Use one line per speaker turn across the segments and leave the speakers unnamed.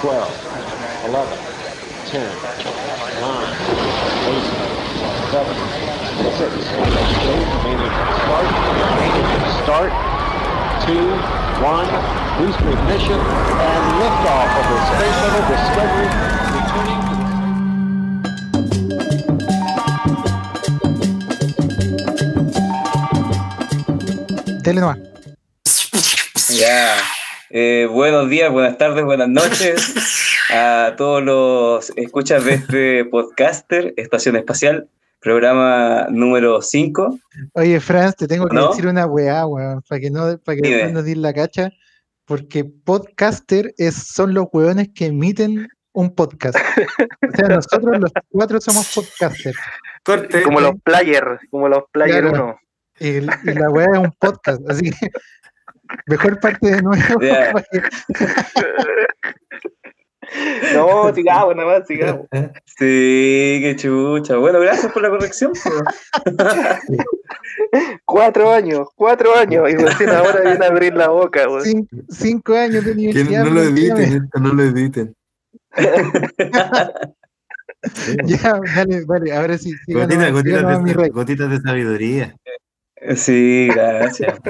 12, 11, 10, 9, 8, 7, 6, remaining start, start, 2, 1, booster ignition, and liftoff of the Space Shuttle Discovery. Returning to
Dele nomás.
Eh, buenos días, buenas tardes, buenas noches a todos los escuchas de este podcaster, Estación Espacial, programa número 5.
Oye, Franz, te tengo que
¿No?
decir una weá, weón, para que no, para que
Dime.
no dir la cacha, porque podcaster es, son los weones que emiten un podcast. O sea, nosotros los cuatro somos podcasters.
Corte.
Como los players, como los player
Claro.
1.
Y, y la weá es un podcast, así que mejor parte de nuevo. Que-
No, sigamos, nada más, sigamos.
Sí, qué chucha. Bueno, gracias por la corrección.
Cuatro años, cuatro años, y recién ahora viene a abrir la boca, güey.
Cin- cinco años de
Que
universidad.
no lo editen, no lo editen.
Ya, dale, vale, ahora sí.
Gotitas,
mi
de, de sabiduría.
Sí, gracias.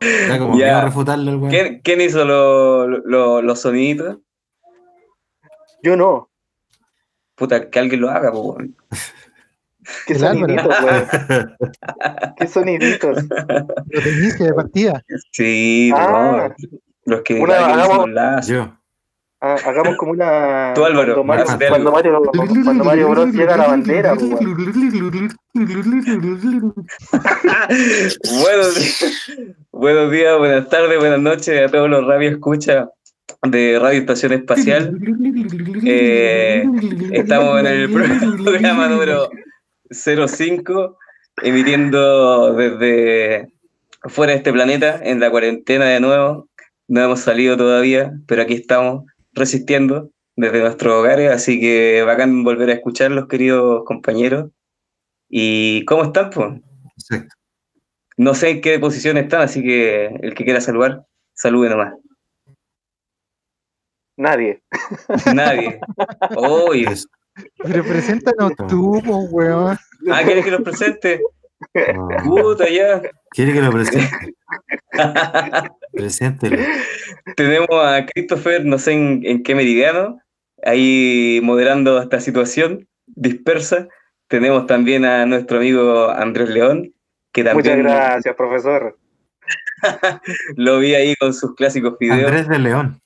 Está como
Ya.
que a refutarlo el weón.
¿Quién, quién hizo lo- lo- los soniditos?
Yo no.
Puta, que alguien lo haga, po.
¿Qué soniditos, güey? ¿Qué soniditos?
Lo de inicio de partida.
Sí,
Ah.
no. Los que
hagamos-
los lazos.
Yo.
Ah, hagamos como una.
Tú, Álvaro,
cuando Mario, cuando Mario, cuando Mario Bros llega a la bandera, pues,
días, buenos días, buenas tardes, buenas noches a todos los radio escucha de Radio Estación Espacial. Eh, estamos en el programa número 05, emitiendo desde fuera de este planeta, en la cuarentena de nuevo. No hemos salido todavía, pero aquí estamos resistiendo desde nuestros hogares, así que bacán volver a escucharlos, queridos compañeros. ¿Y cómo están, pues?
Exacto.
No sé en qué posición están, así que el que quiera saludar, salude nomás.
Nadie.
Nadie. Uy.
Eso.
Pero preséntanos tú, weón.
Ah, ¿quieres que los presente?
Oh.
Puta, ya.
¿Quiere que lo presente? Preséntelo.
Tenemos a Christopher, no sé en, en qué meridiano, ahí moderando esta situación dispersa. Tenemos también a nuestro amigo Andrés León, que
Muchas
también
gracias, profesor.
lo vi ahí con sus clásicos videos.
Andrés de León.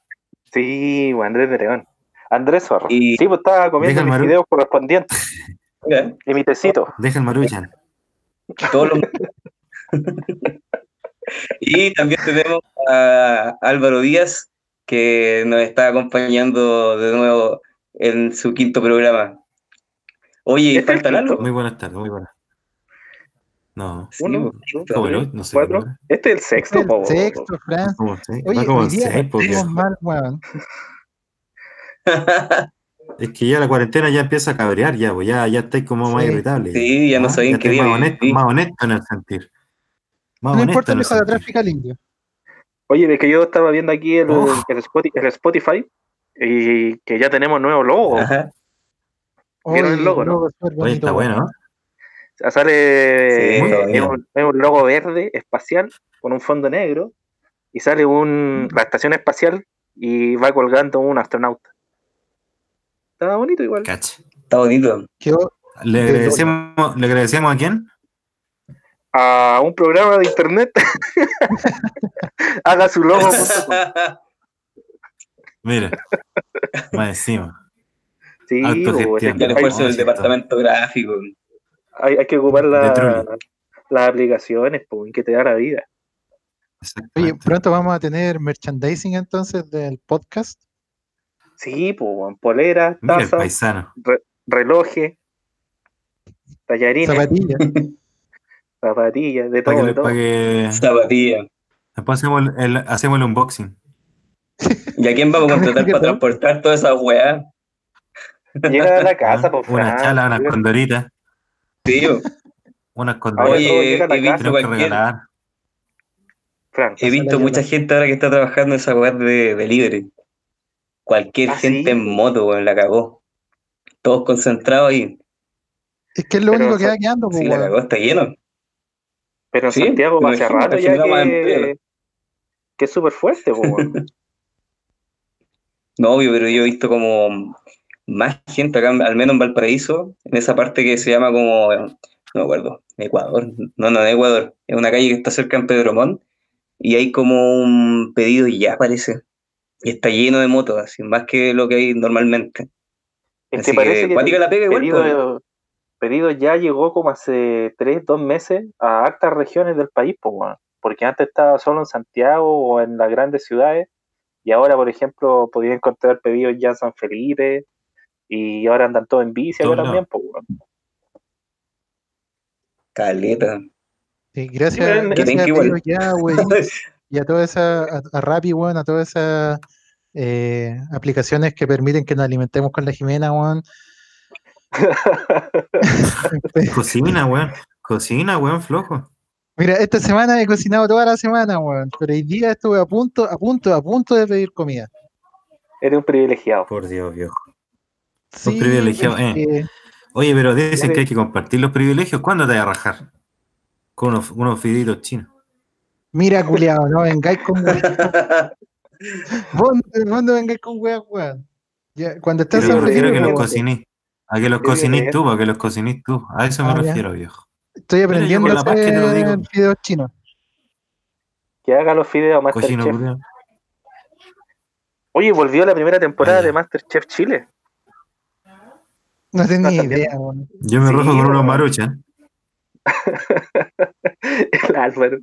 Sí, Andrés de León. Andrés Zorro.
Y-
Sí, pues estaba comiendo mis videos correspondientes
Mira,
y mi tecito.
Deja el Maruchan.
Todos los- y también tenemos a Álvaro Díaz, que nos está acompañando de nuevo en su quinto programa. Oye,
¿Este es el
falta Lalo.
Muy buenas tardes, muy buenas. No.
Uno,
pues,
dos,
¿Cómo
tres,
no? No sé.
cuatro. Este es el sexto,
El
po.
sexto, Franz.
¿Cómo sé?
Oye,
como
hoy
en
día
seis, porque-
estamos mal, weón.
Es que ya la cuarentena ya empieza a cabrear, ya, pues ya, ya estáis como más
Sí.
irritable.
Sí, ya no
Ah,
sabía en qué día
más honesto,
viví.
más honesto en el sentir. Más
No importa,
el
deja de pica el indio.
Oye, es que yo estaba viendo aquí el, el Spoti- el Spotify y que ya tenemos nuevo logo.
Ajá.
¿Vieron el logo, no?
Oye, está bueno, ¿no?
O sea, sale
Sí,
es, un, es un logo verde espacial con un fondo negro y sale un, la estación espacial y va colgando un astronauta. Está bonito igual.
Cacha.
Está bonito.
¿Le
De
agradecemos, ¿Le agradecemos a quién?
A un programa de internet. Haga su logo.
Mira, más encima.
Sí,
el
hay,
esfuerzo del departamento gráfico.
hay- hay que ocupar la- las aplicaciones pues, que te da la vida.
Oye, pronto vamos a tener merchandising entonces del podcast.
Sí, pues, poleras, tazas,
paisano.
relojes, tallarines,
Zapatillas.
zapatillas, de todo,
que,
de todo.
para que
Zapatilla.
después hacemos el, el- hacemos el unboxing.
¿Y a quién vamos a contratar para transportar todas esas weas?
Llega a la casa,
¿ah?
pues,
Una chala, unas condoritas.
Tío.
Condoritas.
todo
Oye, he visto
Tenemos que
cualquier,
regalar.
Frank.
He visto mucha gente ahora que está trabajando en esa web de delivery. Cualquier
Ah,
gente
sí.
en moto, weón, la cagó. Todos concentrados ahí.
Es que es lo
Pero
único que va quedando,
Sí, la cagó, está lleno.
Pero en
Sí,
Santiago
me
hace
imagino,
rato
que
ya que, que es súper fuerte, weón.
No, obvio, pero yo he visto como más gente acá, al menos en Valparaíso, en esa parte que se llama como, no me acuerdo, Ecuador. No, no, no Ecuador. Es una calle que está cerca en Pedromón y hay como un pedido ya, parece. Y está lleno de motos, así, más que lo que hay normalmente.
Es
Así
que parece
que
que
cuática la pega igual,
pedido, pedido ya llegó como hace tres, dos meses a hartas regiones del país, po, weón. porque antes estaba solo en Santiago o en las grandes ciudades, y ahora, por ejemplo, podía encontrar pedidos ya en San Felipe, y ahora andan todos en bici
Todos
también, po, weón.
Caleta.
Sí, gracias,
Sí,
gracias
que
a ya, weón, y a toda esa, a, a Rappi, weón, a todas esas eh, aplicaciones que permiten que nos alimentemos con la Jimena, weón.
Cocina, weón. Cocina, weón, flojo.
Mira, esta semana he cocinado toda la semana, weón, pero hoy día estuve a punto, a punto, a punto de pedir comida.
Eres un privilegiado.
Por Dios, viejo.
Sí,
privilegiado, eh. Oye, pero dicen que hay que compartir los privilegios. ¿Cuándo te vas a rajar? Con unos, unos fiditos chinos.
Mira, culiado, no vengáis con weón. Vos, vos no vengáis con weón, weón. Cuando estás
Pero me refiero a que los cocinís. A que los cocinís tú, a que los cocinís tú. A eso me
Ah, ya.
refiero, viejo.
estoy aprendiendo a
la paz que te lo
hacer fideos chinos.
Que haga los fideos Masterchef.
culiao.
Oye, volvió la primera temporada
Vaya.
de Masterchef Chile.
No tenía
también.
idea, weón.
Yo me
Sí,
rojo con unos maruchan.
El Álvaro.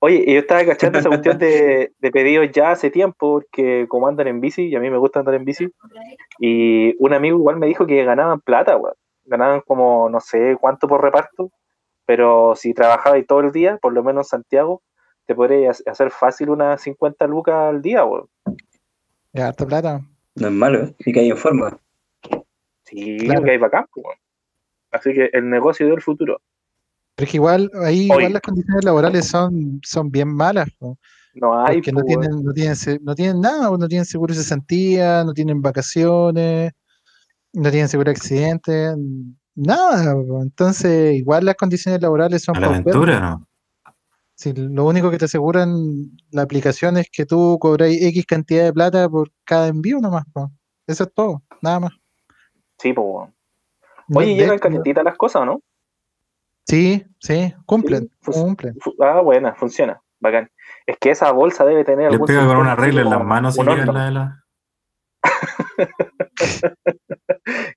Oye, yo estaba cachando esa cuestión de, de pedidos ya hace tiempo, porque como andan en bici, y a mí me gusta andar en bici, y un amigo igual me dijo que ganaban plata, weón. Ganaban como no sé cuánto por reparto, pero si trabajabas todo el día, por lo menos en Santiago, te podrías hacer fácil unas 50 lucas al día, weón.
Ya, harta plata.
No es malo, ¿eh? y que hay en forma.
Sí,
Claro.
que hay bacán, pues, weón. Así que el negocio del futuro.
Pero es que igual, ahí igual las condiciones laborales son, son bien malas, po,
No hay,
porque no tienen, no tienen, se- no tienen nada, no tienen seguro de cesantía, no tienen vacaciones, no tienen seguro de accidente, nada, po. entonces igual las condiciones laborales son
A la aventura, ¿no?
Si lo único que te aseguran la aplicación es que tú cobras X cantidad de plata por cada envío nomás, po. Eso es todo, nada más.
Sí, pues.
No-
Oye,
de
llegan calentitas las cosas, ¿no?
Sí, sí, cumplen,
Sí,
cumplen.
Ah, buena, funciona. Bacán. Es que esa bolsa debe tener algún
pega con una regla en las manos
horno.
la de la.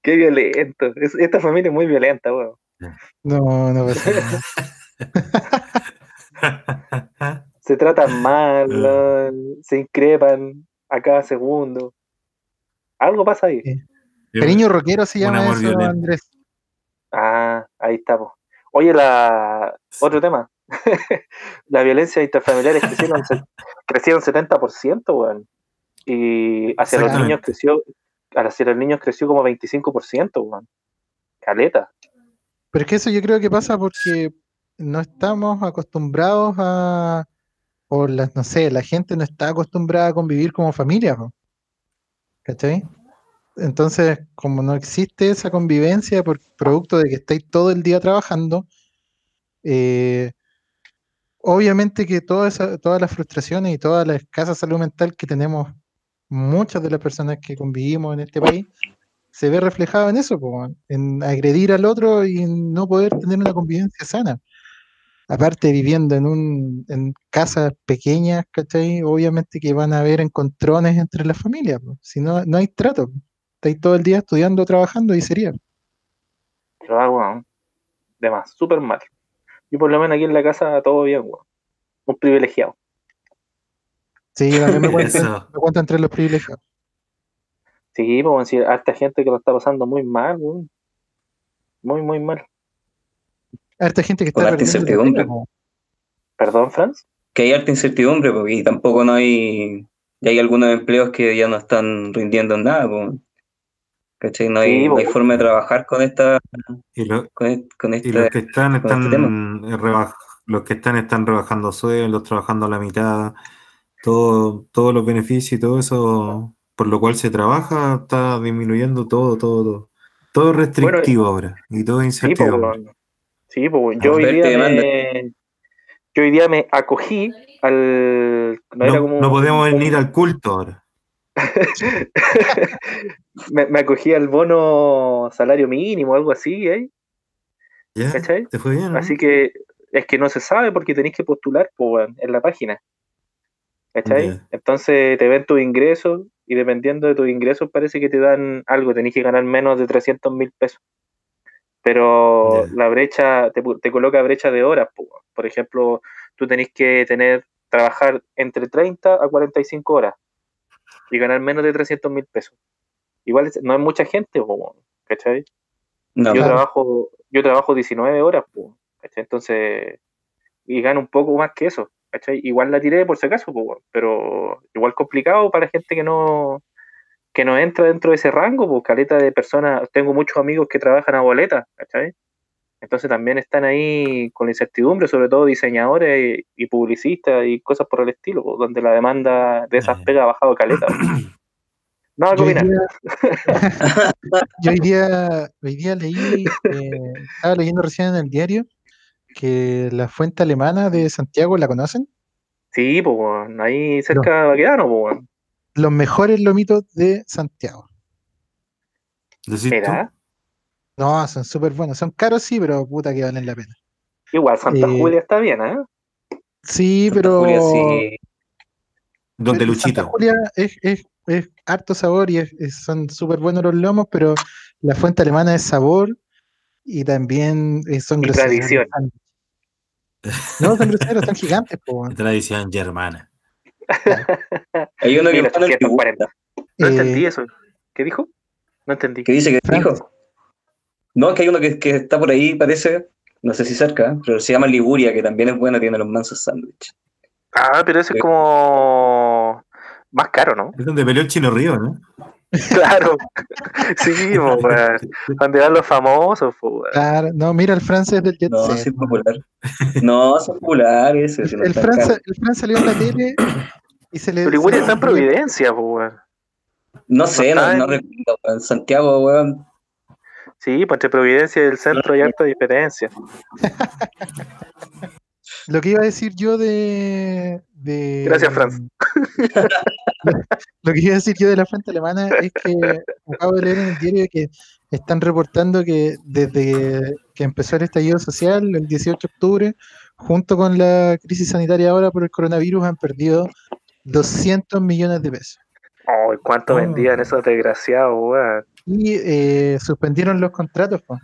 Qué violento. Es- esta familia es muy violenta, weón.
No, no pasa nada.
Se tratan mal. ¿no? se increpan a cada segundo. Algo pasa ahí.
Sí. Cariño rockero se llama eso,
violento.
Andrés.
Ah, ahí estamos. Oye, la otro tema. la violencia intrafamiliar crecieron, se- crecieron 70%, weón. Y hacia los niños creció, hacia los niños creció como 25%, weón. Caleta.
Pero es que eso yo creo que pasa porque no estamos acostumbrados a, o las, no sé, la gente no está acostumbrada a convivir como familia, po. ¿cachai? Entonces, como no existe esa convivencia por producto de que estáis todo el día trabajando, eh, obviamente que toda esa- todas las frustraciones y toda la escasa salud mental que tenemos muchas de las personas que convivimos en este país, se ve reflejado en eso, en agredir al otro y en no poder tener una convivencia sana. Aparte, viviendo en un en casas pequeñas, ¿cachai? Obviamente que van a haber encontrones entre las familias, si no, no hay trato. Estáis todo el día estudiando, trabajando y sería.
Pero, ah, weón. De más, súper mal. Y por lo menos aquí en la casa todo bien, weón. Un privilegiado.
Sí, yo también me cuento,
Eso.
me cuento entre los privilegiados.
Sí, pues, sí, harta gente que lo está pasando muy mal, weón. Muy, muy mal.
Harta gente que está
harta incertidumbre.
Perdón, Franz.
Que hay harta incertidumbre, porque y tampoco no hay. Ya hay algunos empleos que ya no están rindiendo en nada, po. ¿Cachai? No hay,
Sí,
no hay
po.
forma de trabajar con esta.
Y, lo-
Con, e- con
y
esta
los que están
este
están rebaj- los que están están rebajando sueldos, trabajando a la mitad, todo, todos los beneficios y todo eso, por lo cual se trabaja, está disminuyendo todo, todo, todo. Todo es restrictivo ahora y todo es
Sí, pues,
incertidumbre.
Sí, yo hoy día me, yo hoy día me acogí al no, era
No,
como
no
un-
podemos
un-
venir al culto ahora.
me, me acogí al bono salario mínimo, algo así, ¿eh? ¿Cachai?
¿Te fue bien? no?
Así que es que no se sabe porque tenéis que postular en la página. ¿Cachai? Entonces te ven tus ingresos y dependiendo de tus ingresos parece que te dan algo, tenéis que ganar menos de 300 mil pesos. Pero la brecha, te, te coloca brecha de horas. Por ejemplo, tú tenés que tener, trabajar entre 30 a 45 horas y ganar menos de 300 mil pesos. Igual es- no es mucha gente, po, ¿cachai?
No,
yo
Claro.
trabajo yo trabajo 19 horas po, ¿cachai? entonces y gano un poco más que eso ¿cachai? igual la tiré por si acaso po, pero igual complicado para gente que no que no entra dentro de ese rango pues caleta de personas tengo muchos amigos que trabajan a boleta ¿cachai? Entonces también están ahí con la incertidumbre sobre todo diseñadores y, y publicistas y cosas por el estilo donde la demanda de esas
Ya.
pegas ha bajado caleta nada que
Yo hoy
opinar
día, yo hoy día, hoy día leí, eh, estaba leyendo recién en el diario que la fuente alemana de Santiago, ¿la conocen?
sí pues ahí cerca de Baquedano pues.
Los mejores lomitos de Santiago.
Mira,
No, son súper buenos. Son caros, sí, pero puta que valen la pena.
igual Santa
Eh,
Julia está bien, ¿eh?
Sí, pero
Julia, sí.
Donde
Santa
Luchito.
Julia es, es, es harto sabor y es- es- son súper buenos los lomos, pero la fuente alemana es sabor y también eh, son
Y
groseros.
tradición.
No, son groseros, son gigantes, po.
Tradición germana.
Hay uno que,
1840. No
Eh,
entendí eso. ¿Qué dijo? No entendí.
que dice que dijo. No, es que hay uno que, que está por ahí, parece, no sé si cerca, pero se llama Liguria, que también es bueno, tiene los mansos sándwiches.
Ah, pero ese es como más caro, ¿no?
Es donde peleó el Chino Río, ¿no?
Claro. Sí, weón. donde van los famosos, weón.
Claro, no, mira, el francés del Jet
No,
Set,
es popular. No, es popular ese. si no
El
está
Fran, el salió en la tele y se le.
Pero igual está en Providencia, weón.
No sé,
no
recuerdo. En Santiago, weón.
Sí, pues entre Providencia y el centro hay harta diferencia.
Lo que iba a decir yo de. de
Gracias, Franz.
Lo que iba a decir yo de la fuente alemana es que acabo de leer en el diario que están reportando que desde que empezó el estallido social, el 18 de octubre, junto con la crisis sanitaria ahora por el coronavirus, han perdido 200 millones de pesos.
Ay, cuánto
Oh.
vendían esos desgraciados, weón.
Y eh, suspendieron los contratos. po.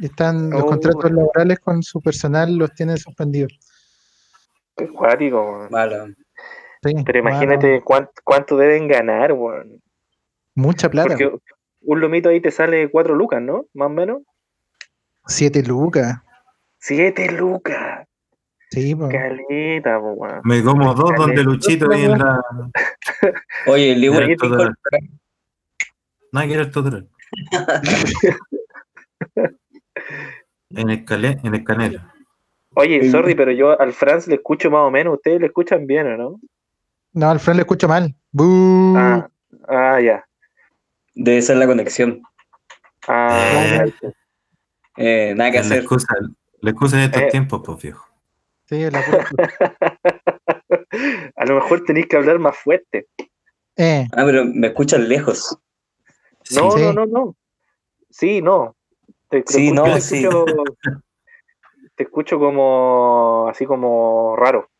Están, los
Oh.
contratos laborales con su personal los tienen suspendidos.
Qué cuático, weón.
Malo.
Sí,
Pero imagínate cuánto, cuánto deben ganar, weón.
mucha plata.
Porque un lomito ahí te sale cuatro lucas, ¿no? Más o menos.
7 lucas.
Siete lucas.
Sí.
Caleta, weón.
Me como dos donde Luchito ahí en la.
Oye, el
el tutorial. No hay que ir al tutorial. En el, cale, en el canelo.
Oye, sorry, pero yo al Franz le escucho más o menos. Ustedes le escuchan bien, ¿o no?
No, al Fran le escucho mal. ¡Bú!
Ah, ah, ya.
Debe ser la conexión.
Ah, ya.
Eh, nada que
Es la
hacer.
excusa, la excusa de estos
Eh.
tiempos, pues viejo.
Sí, la pura-
A lo mejor tenéis que hablar más fuerte.
eh,
Ah, pero me escuchan lejos.
No,
Sí.
no, no, no. Sí, no. Te, te
Sí,
escucho-
no,
te
sí.
escucho, te escucho como así como raro.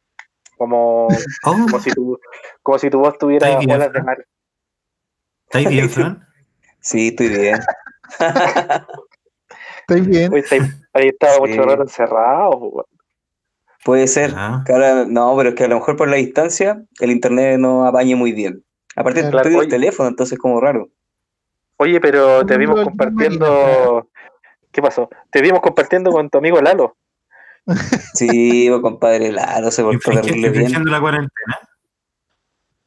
Como,
Oh,
como si tu, como si tu voz tuviera
Está bien,
olas de mar.
¿estáis bien, Fran?
Sí, estoy bien.
estoy bien.
Oye, ahí, estaba
Sí.
mucho rato encerrado.
Puede ser.
Ah.
que ahora- no, pero es que a lo mejor por la distancia el internet no apañe muy bien. Aparte,
Claro.
estoy del teléfono, entonces es como raro.
Oye, pero te vimos compartiendo. ¿Qué pasó? Te vimos compartiendo con tu amigo Lalo.
Sí, pues, compadre, Lalo se portó terrible bien.
La cuarentena.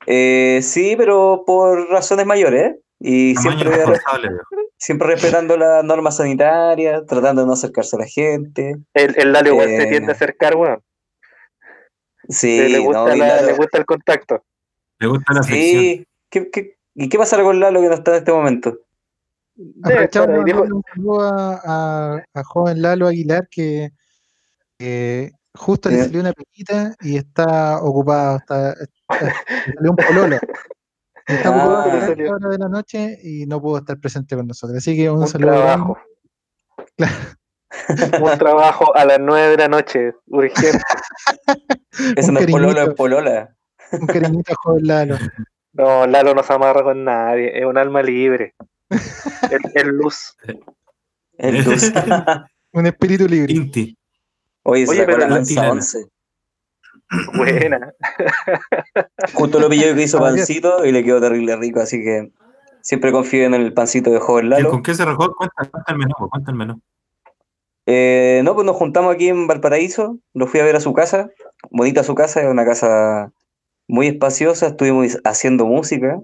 Eh, sí, pero por razones mayores, ¿eh? Y siempre, siempre respetando las normas sanitarias, tratando de no acercarse a la gente.
El, el Lalo igual se
Eh.
tiende a acercar, weón.
Sí,
le, gusta
y
la-
Lalo-
le gusta el contacto.
Le gusta la fricción.
Sí. ¿Qué, qué, y qué pasará con Lalo que no está en este momento?
Aprovechamos un saludo a, a- a joven Lalo Aguilar que que justo le salió una pequita y está ocupado, está, salió un pololo. Y está
Ah,
ocupado
le
a de la noche y no pudo estar presente con nosotros. Así que un,
un
saludo
trabajo. un trabajo a las 9 de la noche, urgente.
Ese
Un
no es pololo, es polola.
Un cariñito joven Lalo.
No, Lalo no se amarra con nadie, es un alma libre. Es, luz.
Es luz.
Un espíritu libre.
Inti.
Oye, se
Oye,
sacó la
la
lanza
tirana.
11.
Buena.
Justo lo pilló que hizo pancito y le quedó terrible rico, así que siempre confío en el pancito de joven
¿Y
Lalo.
¿Con qué se rajó? Cuenta, cuenta el menú, pues, cuenta el menú.
Eh, no, pues nos juntamos aquí en Valparaíso, lo fui a ver a su casa, bonita su casa, es una casa muy espaciosa, estuvimos haciendo música,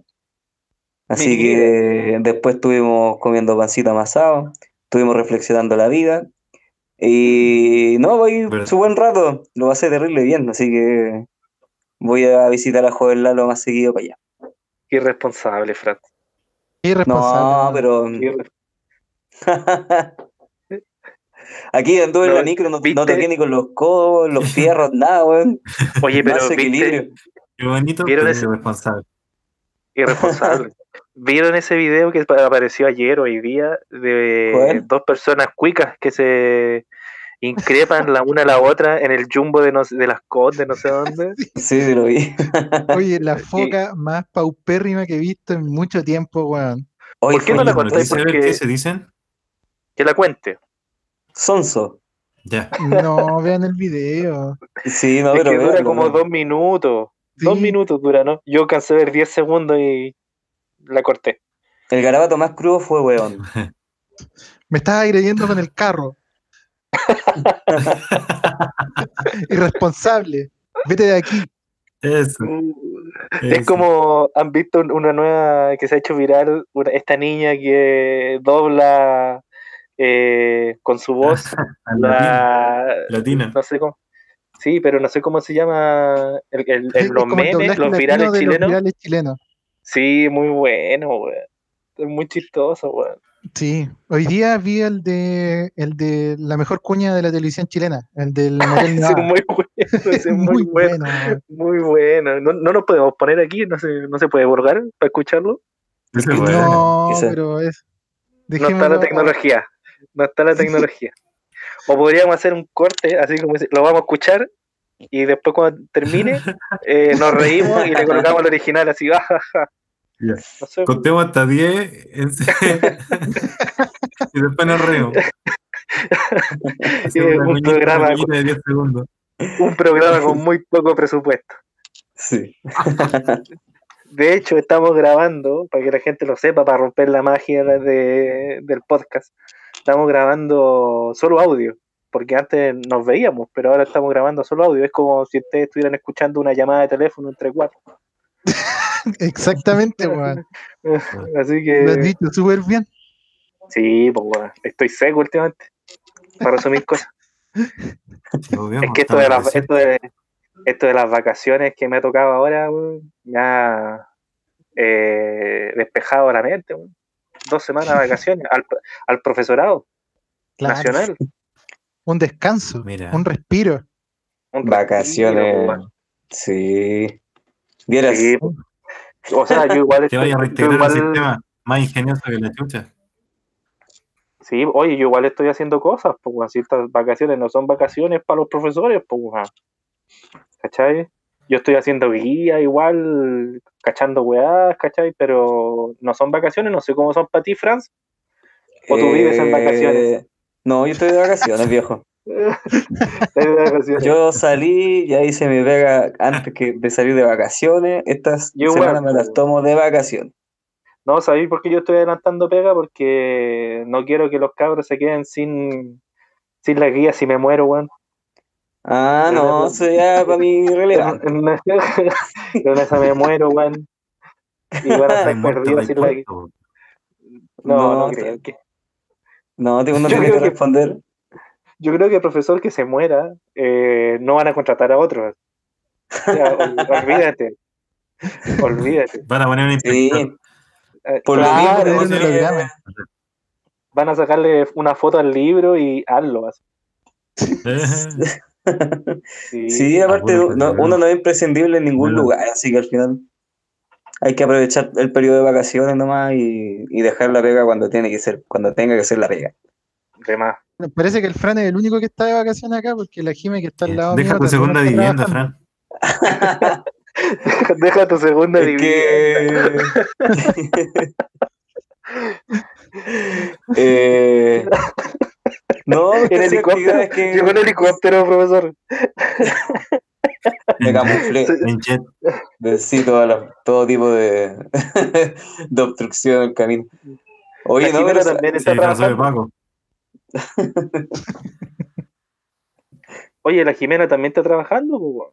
así que después estuvimos comiendo pancito amasado, estuvimos reflexionando la vida, y no, voy su buen rato, lo pasé terrible bien, así que voy a visitar a Joven Lalo más seguido para allá.
Irresponsable, Fran.
Irresponsable.
No,
¿no?
pero
Irre-
aquí anduve en la
No,
micro, no, no toqué ni con los codos, los fierros, nada, weón.
Oye, pero
Más
¿viste?
equilibrio.
Qué bonito,
¿Vieron
pero
ese-
irresponsable.
irresponsable. ¿Vieron ese video que apareció ayer o hoy día de dos personas cuicas que se increpan la una a la otra en el jumbo de, no de las Condes, no sé dónde?
Sí, sí, lo vi.
Oye, la foca más paupérrima que he visto en mucho tiempo, weón.
Oye,
¿Por qué no la contáis?
¿Qué se dicen?
Que la cuente.
Sonso.
Ya.
No, vean el video.
Sí, no,
es
pero
que dura
véanlo,
como dos minutos. Dos minutos dura, ¿no? Yo alcancé a ver 10 segundos y la corté.
El garabato más crudo fue weón.
Me estás agrediendo con el carro. Irresponsable. Vete de aquí.
Eso.
Es
eso.
como, han visto un- una nueva que se ha hecho viral, esta niña que dobla eh, con su voz
Latina.
la,
Latina.
no sé cómo, sí, pero no sé cómo se llama, el, el- los memes, los virales
de los
chilenos,
virales chilenos.
sí, muy bueno. Es muy chistoso.
Sí. Hoy día vi el de el de la mejor cuña de la televisión chilena, el del Motel
Ese
Nevada.
es muy bueno, es muy, bueno, muy bueno. No, no nos podemos poner aquí, no se, no se puede borgar para escucharlo.
Es.
No, pero es.
No está la tecnología. No está la tecnología. O podríamos hacer un corte, así como lo vamos a escuchar y después cuando termine eh, nos reímos y le colocamos el original así. ja, ja.
Ya.
No sé,
Contemos hasta 10 en- y después nos reímos. Una
un programa-
cuñita de 10 segundos.
un programa con muy poco presupuesto.
Sí.
De hecho, estamos grabando, para que la gente lo sepa, para romper la magia de- del podcast, estamos grabando solo audio, porque antes nos veíamos, pero ahora estamos grabando solo audio. Es como si ustedes estuvieran escuchando una llamada de teléfono entre cuatro.
Exactamente, weón.
Así
Lo has
que
dicho súper bien.
sí, pues weón, estoy seco últimamente para resumir cosas. Es que esto de, las, esto, de, esto de las vacaciones que me ha tocado ahora, weón, me ha eh, despejado la mente. weón. Dos semanas de vacaciones al, al profesorado
Claro.
nacional.
Un descanso,
Mira.
un respiro.
Un
Vacaciones.
respiro, weón.
Sí. Vieras.
Sí, o sea, yo igual estoy,
vaya a
yo
reintegrar
igual-
el sistema más ingenioso que la chucha.
sí, oye, yo igual estoy haciendo cosas, pues, si estas vacaciones no son vacaciones para los profesores, pues. ¿cachai? Yo estoy haciendo guía igual, cachando weás, ¿cachai? Pero no son vacaciones, no sé cómo son para ti, Franz. ¿O tú vives en vacaciones?
Eh, No, yo estoy de vacaciones, viejo.
Estás de vacaciones.
Yo salí, ya hice mi pega antes que de salir de vacaciones. Estas
Yo igual,
semanas me las
po.
tomo de vacaciones.
No, ¿sabéis por qué yo estoy adelantando pega? Porque no quiero que los cabros se queden sin, sin la guía si me muero, weón.
Ah, no, eso ya para mí irrelevante.
Una, una esa me muero, weón. Y van a estar perdidos sin
puerto.
No, no,
No,
creo que.
No, tengo
creo
que
que-
responder.
Yo creo que el profesor que se muera eh, no van a contratar a otros. Ya, ol- olvídate. Olvídate.
Van a poner un
Sí,
inspector.
Eh,
por lo
claro,
mismo
un
se-
holograma.
van a sacarle una foto al libro y hazlo. así. Sí.
Sí, aparte no- uno no es imprescindible en ningún
Bueno.
lugar, así que al final hay que aprovechar el periodo de vacaciones nomás y, y dejar la pega cuando tiene que ser, cuando tenga que ser la pega.
De más.
Me Parece que el Fran es el único que está de vacaciones acá, porque la Jime que está al lado
Deja
mío
tu segunda vivienda,
trabajando.
Fran.
Deja tu segunda
Es
vivienda.
que... Eh, No,
En helicóptero.
actividades que
Llegó en helicóptero, profesor.
me camuflé,
En jet.
sí, toda la- todo tipo de, de obstrucción el camino. Oye,
La
no,
Jimena
pero
también está trabajando.
Paco.
Oye, la Jimena también está trabajando, weón.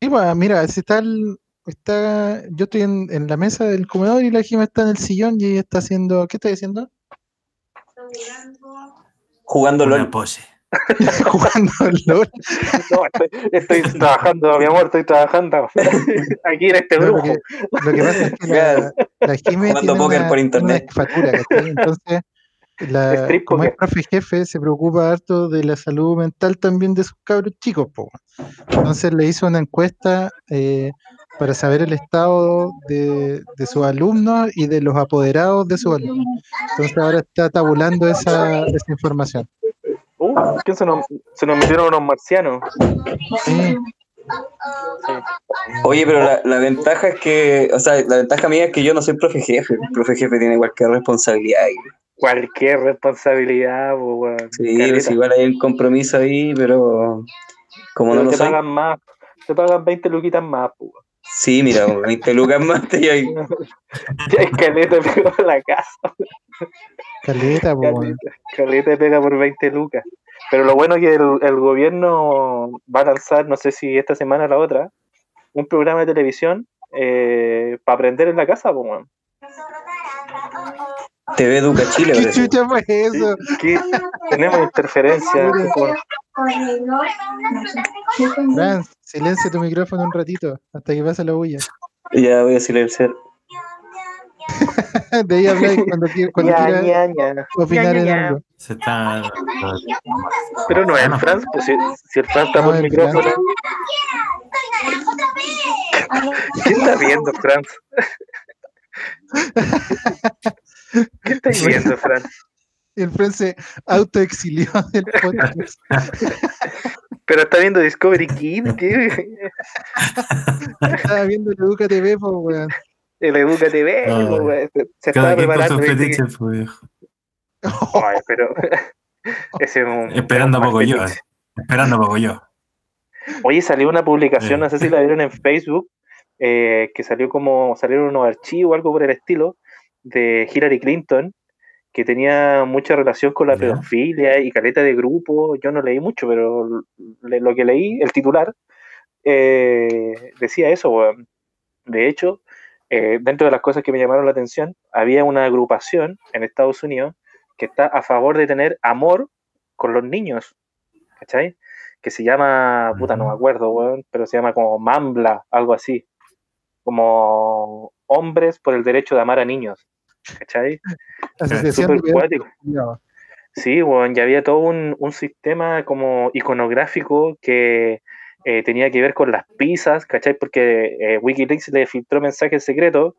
Sí, pues, mira, si está, el- está yo estoy en, en la mesa del comedor y la Jime está en el sillón y ella está haciendo, ¿qué está diciendo?
Jugando
Una
LOL.
pose.
Jugando LOL.
No, estoy, estoy trabajando, mi amor, estoy trabajando. Aquí en este
No, lo, que, pasa es que la, la Jime
Jugando
tiene
póker
una,
por internet.
¿cachai? Entonces, la, como es profe jefe, se preocupa harto de la salud mental también de sus cabros chicos, po. Entonces le hizo una encuesta eh, para saber el estado de, de sus alumnos y de los apoderados de sus alumnos. Entonces ahora está tabulando esa, esa información.
Uh, ¿quién se nos, se nos metieron unos marcianos?
Sí,
Oye, pero la, la ventaja es que, o sea, la ventaja mía es que yo no soy profe jefe. El profe jefe tiene cualquier responsabilidad.
Cualquier responsabilidad, po, weón.
Sí, pues igual hay un compromiso ahí, pero como no
Pero
lo
te
soy.
pagan más, te pagan 20 luquitas más, weón.
Sí, mira, 20 lucas más te ahí.
Ya hay caleta pega por la casa.
caleta, po.
Caleta, caleta pega por 20 lucas. Pero lo bueno es que el, el gobierno va a lanzar, no sé si esta semana o la otra, un programa de televisión eh, para aprender en la casa, po, weón.
TV Educa Chile,
¿Qué chucha fue eso?
Tenemos interferencia. Por-
Fran, silencia tu micrófono un ratito hasta que pase la bulla.
Ya voy a silenciar.
De ahí habláis cuando, cuando
ña,
quiera
ña, ña.
opinar en algo.
Se está.
Pero no es. Franz, pues si, si el Franz está
No,
por
el
micrófono.
Franz.
¿Qué está viendo, Franz? ¿Qué estáis viendo, Franz?
El Fran se autoexilió del podcast.
Pero está viendo Discovery Kid, ¿qué?
Estaba viendo el Educa TV, po, weón.
El Educa TV,
Ah,
po, weón. se, estaba
quien con
preparando.
sus
¿viste?
fetiches, viejo.
Ay, pero ese es un,
Esperando poco yo.
fetiche.
eh. Esperando a poco yo.
Oye, salió una publicación,
Eh.
no sé si la vieron en Facebook, eh, que salió como, salieron unos archivos, algo por el estilo, de Hillary Clinton, que tenía mucha relación con la pedofilia y caleta de grupo. Yo no leí mucho, pero le- lo que leí, el titular, eh, decía eso. De hecho, eh, dentro de las cosas que me llamaron la atención, había una agrupación en Estados Unidos que está a favor de tener amor con los niños. ¿Cachai? Que se llama, puta, no me acuerdo, weón, pero se llama como Mambla, algo así. Como hombres por el derecho de amar a niños. ¿Cachai?
Asociación.
Sí, bueno, ya había todo un, un sistema como iconográfico que eh, tenía que ver con las pizzas, ¿cachai? Porque eh, Wikileaks le filtró mensajes secretos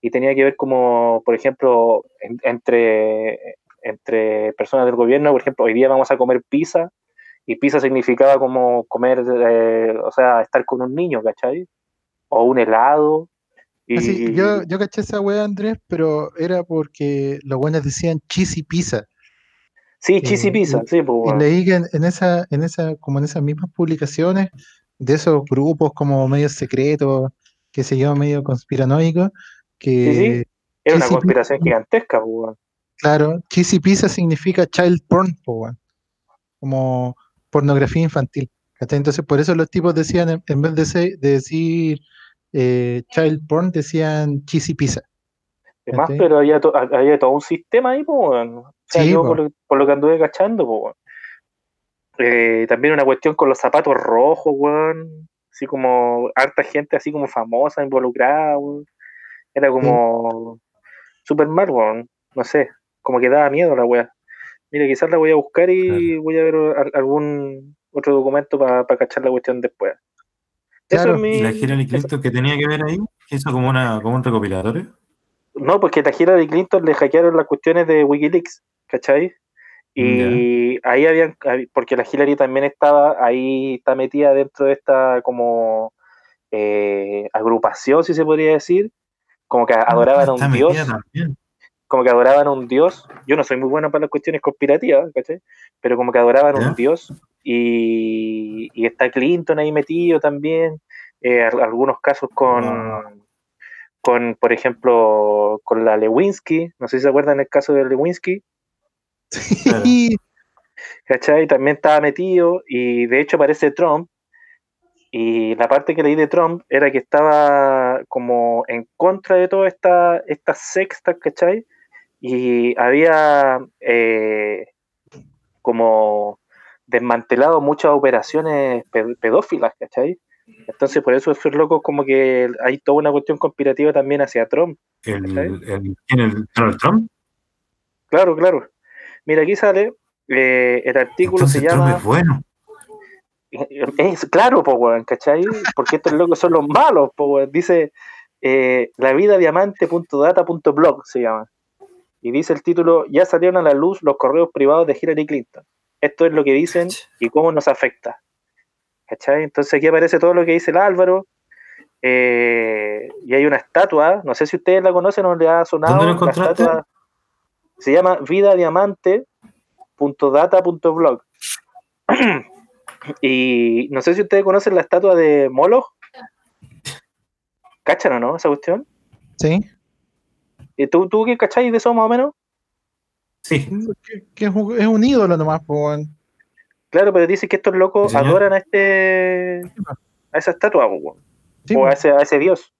y tenía que ver como, por ejemplo, en- entre, entre personas del gobierno, por ejemplo, hoy día vamos a comer pizza y pizza significaba como comer, eh, o sea, estar con un niño, ¿cachai? O un helado. Y,
yo, yo caché esa weá, Andrés, pero era porque los buenos decían cheesy pizza.
sí,
eh,
pizza,
y-
sí, pues,
Y
bueno.
leí que en, en esa, en esa, como en esas mismas publicaciones de esos grupos como medios secretos, que se llaman medio conspiranoicos, que
Sí, sí. Era una conspiración
pizza.
gigantesca, pues, bueno.
claro, cheesy pizza significa child porn, po, weón. como pornografía infantil. Entonces, por eso los tipos decían, en, en vez de, se- de decir eh, child porn, decían cheesy pizza.
Es más, pero había, to- había todo un sistema ahí, weón. O sea,
Sí,
yo
po.
por lo, por lo que anduve cachando, pues, weón. Eh, también una cuestión con los zapatos rojos, weón. así como harta gente así como famosa, involucrada, weón. Era como súper mal, weón. No sé, como que daba miedo la weá. Mira, quizás la voy a buscar y voy a ver al- algún otro documento para cachar la cuestión después. Eso
Claro.
es mi...
¿Y la Hillary Clinton que tenía que ver ahí? ¿Hizo como, una, como un recopilatorio?
No, porque a Hillary Clinton le hackearon las cuestiones de Wikileaks, ¿cachai? Y ahí habían, hab- porque la Hillary también estaba, ahí está metida dentro de esta como eh, agrupación, si se podría decir, como que adoraban a un dios,
también.
como que adoraban a un dios. Yo no soy muy bueno para las cuestiones conspirativas, ¿cachai? Pero como que adoraban a un dios y, y está Clinton ahí metido también, eh, al- algunos casos con, con, por ejemplo, con la Lewinsky, no sé si se acuerdan el caso de Lewinsky,
Claro.
¿cachai? También estaba metido y de hecho aparece Trump y la parte que leí de Trump era que estaba como en contra de todas estas estas sextas, ¿cachai? Y había eh, como desmantelado muchas operaciones pe- pedófilas, ¿cachai? Entonces por eso esos locos como que hay toda una cuestión conspirativa también hacia Trump.
El, el, ¿Quién el Donald Trump?
Claro, claro. Mira, aquí sale, eh, el artículo
Entonces
se
Trump
llama...
es bueno.
Es claro, po, weón, ¿cachai? Porque estos locos son los malos, po, weón. Dice eh, la vida diamante.data.blog se llama. Y dice el título, ya salieron a la luz los correos privados de Hillary Clinton. Esto es lo que dicen y cómo nos afecta. ¿Cachai? Entonces aquí aparece todo lo que dice el Álvaro. eh, y hay una estatua, no sé si ustedes la conocen o le ha sonado.
¿Dónde la encontraste?
estatua se llama vidadiamante.data.blog. y no sé si ustedes conocen la estatua de Moloch. ¿Cachan o no esa cuestión?
Sí.
¿Y ¿Tú, tú qué cacháis de eso más o menos?
Sí.
Que, que es, un, es un ídolo nomás, po, weón.
Claro, pero dice que estos locos adoran a este a esa estatua
Sí,
o a ese, a ese dios.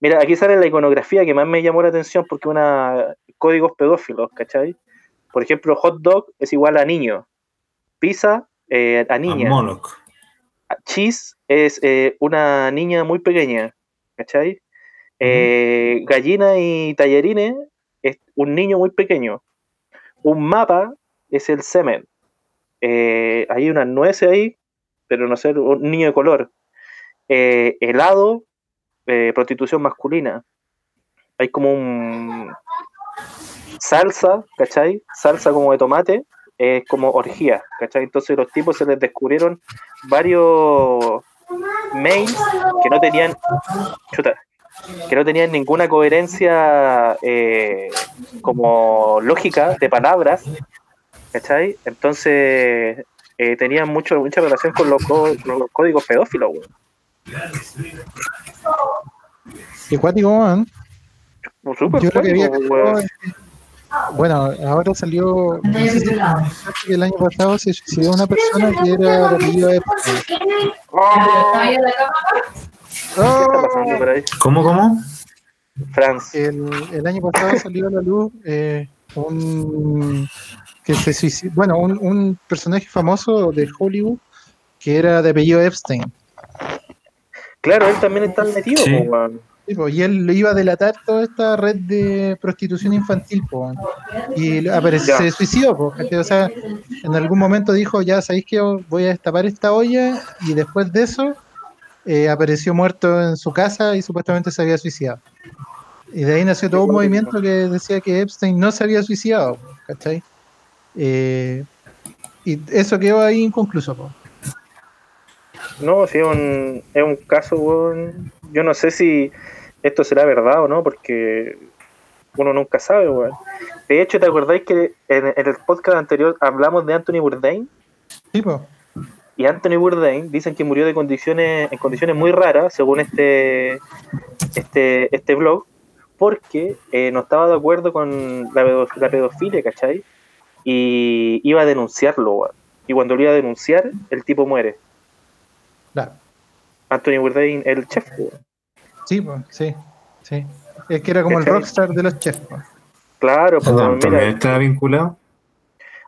Mira, aquí sale la iconografía que más me llamó la atención porque una códigos pedófilos, ¿cachai? Por ejemplo, hot dog es igual a niño, pizza eh, a
A
niña,
Moloch.
cheese es eh, una niña muy pequeña, ¿cachai? Eh, gallina y tallarines es un niño muy pequeño. Un mapa es el semen. Eh, hay unas nueces ahí, pero no sé, un niño de color. Eh, helado, eh, prostitución masculina. Hay como un salsa, ¿cachai? Salsa como de tomate, es como orgía, ¿cachai? Entonces los tipos se les descubrieron varios mails que no tenían chuta, que no tenían ninguna coherencia eh, como lógica de palabras, ¿cachai? Entonces eh, tenían mucho, mucha relación con los, los códigos pedófilos, weón.
Qué cuático, Yo lo que había
weón.
Bueno, ahora salió no sé si el año pasado se suicidó una persona que era de apellido
¿Qué está pasando por ahí?
¿Cómo, cómo?
Franz.
El, el año pasado salió a la luz eh, un que se suicidó, bueno, un, un personaje famoso de Hollywood que era de apellido Epstein.
Claro, él también está metido,
Sí.
po,
y él lo iba a delatar toda esta red de prostitución infantil, po, y apareció, se suicidó, po, o sea, en algún momento dijo, ya sabéis que voy a destapar esta olla, y después de eso eh, apareció muerto en su casa y supuestamente se había suicidado. Y de ahí nació todo un movimiento que decía que Epstein no se había suicidado, ¿cachai? Eh, y eso quedó ahí inconcluso, po.
No, sí, es un, es un caso, weón. Yo no sé si esto será verdad o no, porque uno nunca sabe, weón. De hecho, ¿te acordáis que en, en el podcast anterior hablamos de Anthony Bourdain?
Sí, po.
Y Anthony Bourdain dicen que murió de condiciones, en condiciones muy raras, según este, este, este blog, porque eh, no estaba de acuerdo con la, la pedofilia, ¿cachai? Y iba a denunciarlo, weón. Y cuando lo iba a denunciar, el tipo muere.
Claro.
Anthony Bourdain, el chef, weón.
Sí, sí, sí. Es que era como el rockstar de los chefs.
Claro, pues,
¿También
mira,
está vinculado?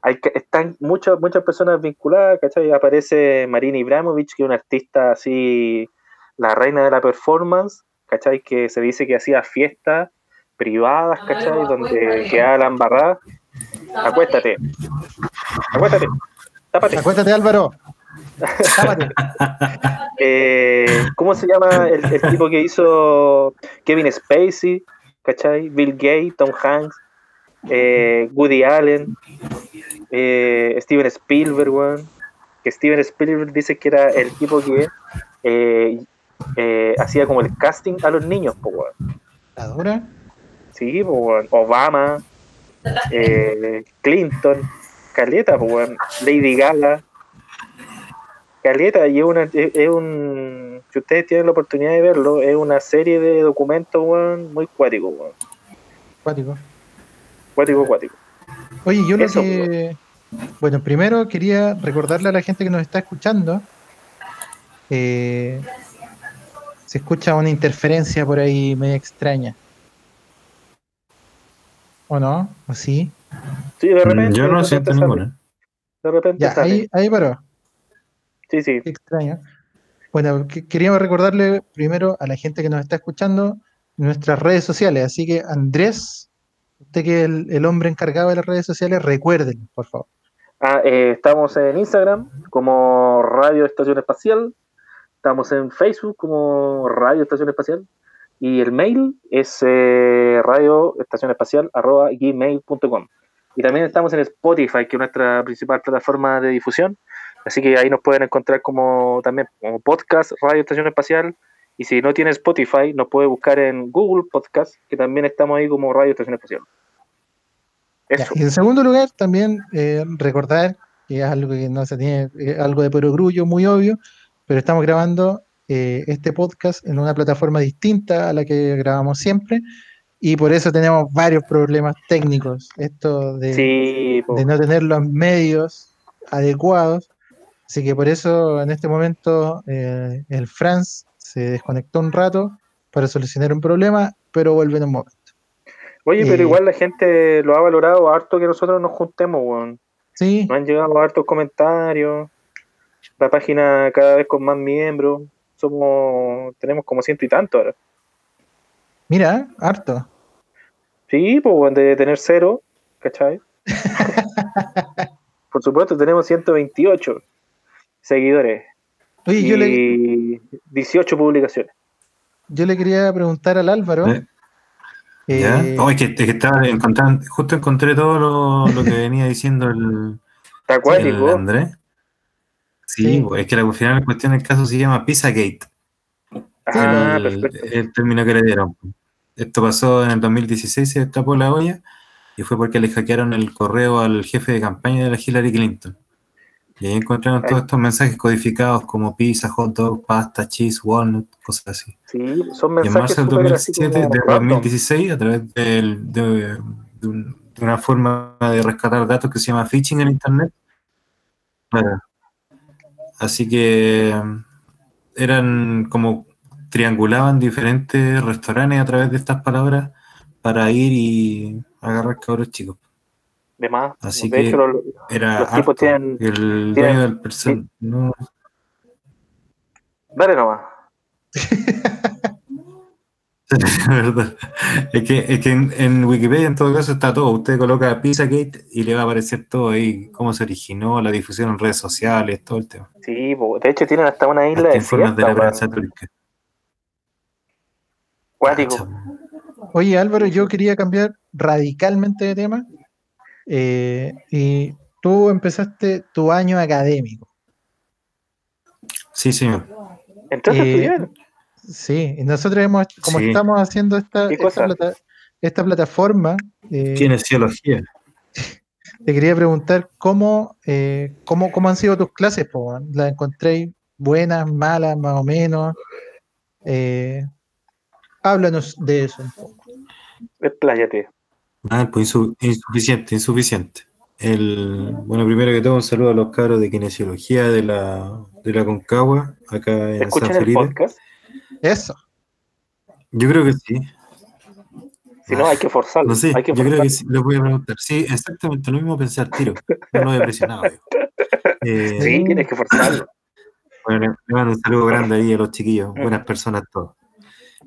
Hay que- están muchas, muchas personas vinculadas, ¿cachai? Aparece Marina Ibramovich, que es una artista así, la reina de la performance, ¿cachai? Que se dice que hacía fiestas privadas, ¿cachai? Donde quedaba la embarrada. Acuéstate. Acuéstate. Tápate.
Acuéstate, Álvaro. Tápate.
Eh, ¿Cómo se llama el, el tipo que hizo Kevin Spacey? ¿Cachai? Bill Gates, Tom Hanks, eh, Woody Allen, eh, Steven Spielberg, weón. Que Steven Spielberg dice que era el tipo que eh, eh, hacía como el casting a los niños, po, weón.
¿La dura?
Sí, po, weón. Obama, Clinton, Caleta, po, weón. Lady Gaga. Caleta, y es, una, es, es un. Si ustedes tienen la oportunidad de verlo, es una serie de documentos, weón, muy cuático, weón.
Cuático.
Cuático, cuático.
Oye, yo lo
Eso,
que. Bueno, primero quería recordarle a la gente que nos está escuchando. eh, se escucha una interferencia por ahí media extraña. ¿O no? ¿O sí?
Sí, de repente.
Yo
de
no
repente
siento
sale,
ninguna.
De repente
Ya,
sale.
ahí, ahí paró.
Sí, sí.
Qué extraño. Bueno, que- queríamos recordarle primero a la gente que nos está escuchando nuestras redes sociales. Así que, Andrés, usted que el, hombre encargado de las redes sociales, recuerden, por favor.
Ah, eh, estamos en Instagram como Radio Estación Espacial. Estamos en Facebook como Radio Estación Espacial. Y el mail es eh, radioestacionespacial.gmail.com. Y también estamos en Spotify, que es nuestra principal plataforma de difusión. Así que ahí nos pueden encontrar como también como podcast Radio Estación Espacial. Y si no tiene Spotify, nos puede buscar en Google Podcast, que también estamos ahí como Radio Estación Espacial.
Ya,
Eso.
y en segundo lugar, también eh, recordar que es algo que no se tiene, eh, algo de perogrullo muy obvio, pero estamos grabando eh, este podcast en una plataforma distinta a la que grabamos siempre, y por eso tenemos varios problemas técnicos. Esto de,
Sí,
de no tener los medios adecuados. Así que por eso en este momento el Franz se desconectó un rato para solucionar un problema, pero vuelve en un momento.
Oye, pero
Eh,
igual la gente lo ha valorado harto que nosotros nos juntemos, weón.
Sí,
Nos han llegado hartos comentarios. La página cada vez con más miembros. Somos, tenemos como ciento y tanto ahora.
mira, harto.
Sí, pues de tener cero, ¿cachai? Por supuesto, tenemos 128 seguidores
Oye, yo le,
y 18 publicaciones.
yo le quería preguntar al Álvaro.
¿Eh? ¿Ya? Oh, es que, es que estaba encontrando, justo encontré todo lo, lo que venía diciendo el, el. Andrés. Sí,
Sí.
pues, es que la al final la cuestión del caso se llama Pizzagate.
Ah,
el,
perfecto.
el término que le dieron. Esto pasó en el 2016, se destapó la olla y fue porque le hackearon el correo al jefe de campaña de la Hillary Clinton. Y ahí encontraron todos estos mensajes codificados como pizza, hot dog, pasta, cheese, walnut, cosas así.
Sí, son
Y en
mensajes
marzo del
súper así
2017,
como
de
random.
2016, a través del- de, de un- de una forma de rescatar datos que se llama phishing en Internet. Así que eran como triangulaban diferentes restaurantes a través de estas palabras para ir y agarrar cabros chicos.
De más.
Así
de
que-
hecho, lo-
Era
Los tipos
harto.
tienen-
el
tienen-
dueño del person no,
dale nomás.
Verdad. Es que, es que en, en Wikipedia en todo caso está todo. Usted coloca Pizzagate y le va a aparecer todo ahí, cómo se originó, la difusión en redes sociales, todo el tema.
Sí, de hecho tienen hasta una isla
Hasta
de
informes de la prensa turca.
Cuático.
Oye, Álvaro, yo quería cambiar radicalmente de tema. Eh, y tú empezaste tu año académico.
Sí, señor.
¿Entraste a
Eh,
estudiar?
Sí, y nosotros hemos, como
Sí.
estamos haciendo esta,
¿Qué
esta,
cosa?
plata- esta plataforma, eh,
Kinesiología.
te quería preguntar cómo, eh, cómo, cómo han sido tus clases, po? ¿Las encontré buenas, malas, más o menos? Eh, háblanos de eso un poco.
Expláyate.
Ah, pues insu- insuficiente, insuficiente. El, bueno, primero que todo, un saludo a los cabros de kinesiología de la, de la Concagua, acá en San
¿Escuchan el
Felipe.
podcast?
Eso.
Yo creo que sí.
Si no, hay que forzarlo.
No sé,
hay que
yo creo que sí, les voy a preguntar. Sí, exactamente lo mismo pensé al tiro. No lo he presionado. Eh,
Sí, tienes que forzarlo.
Bueno, le mando un saludo grande ahí a los chiquillos. Buenas personas todos.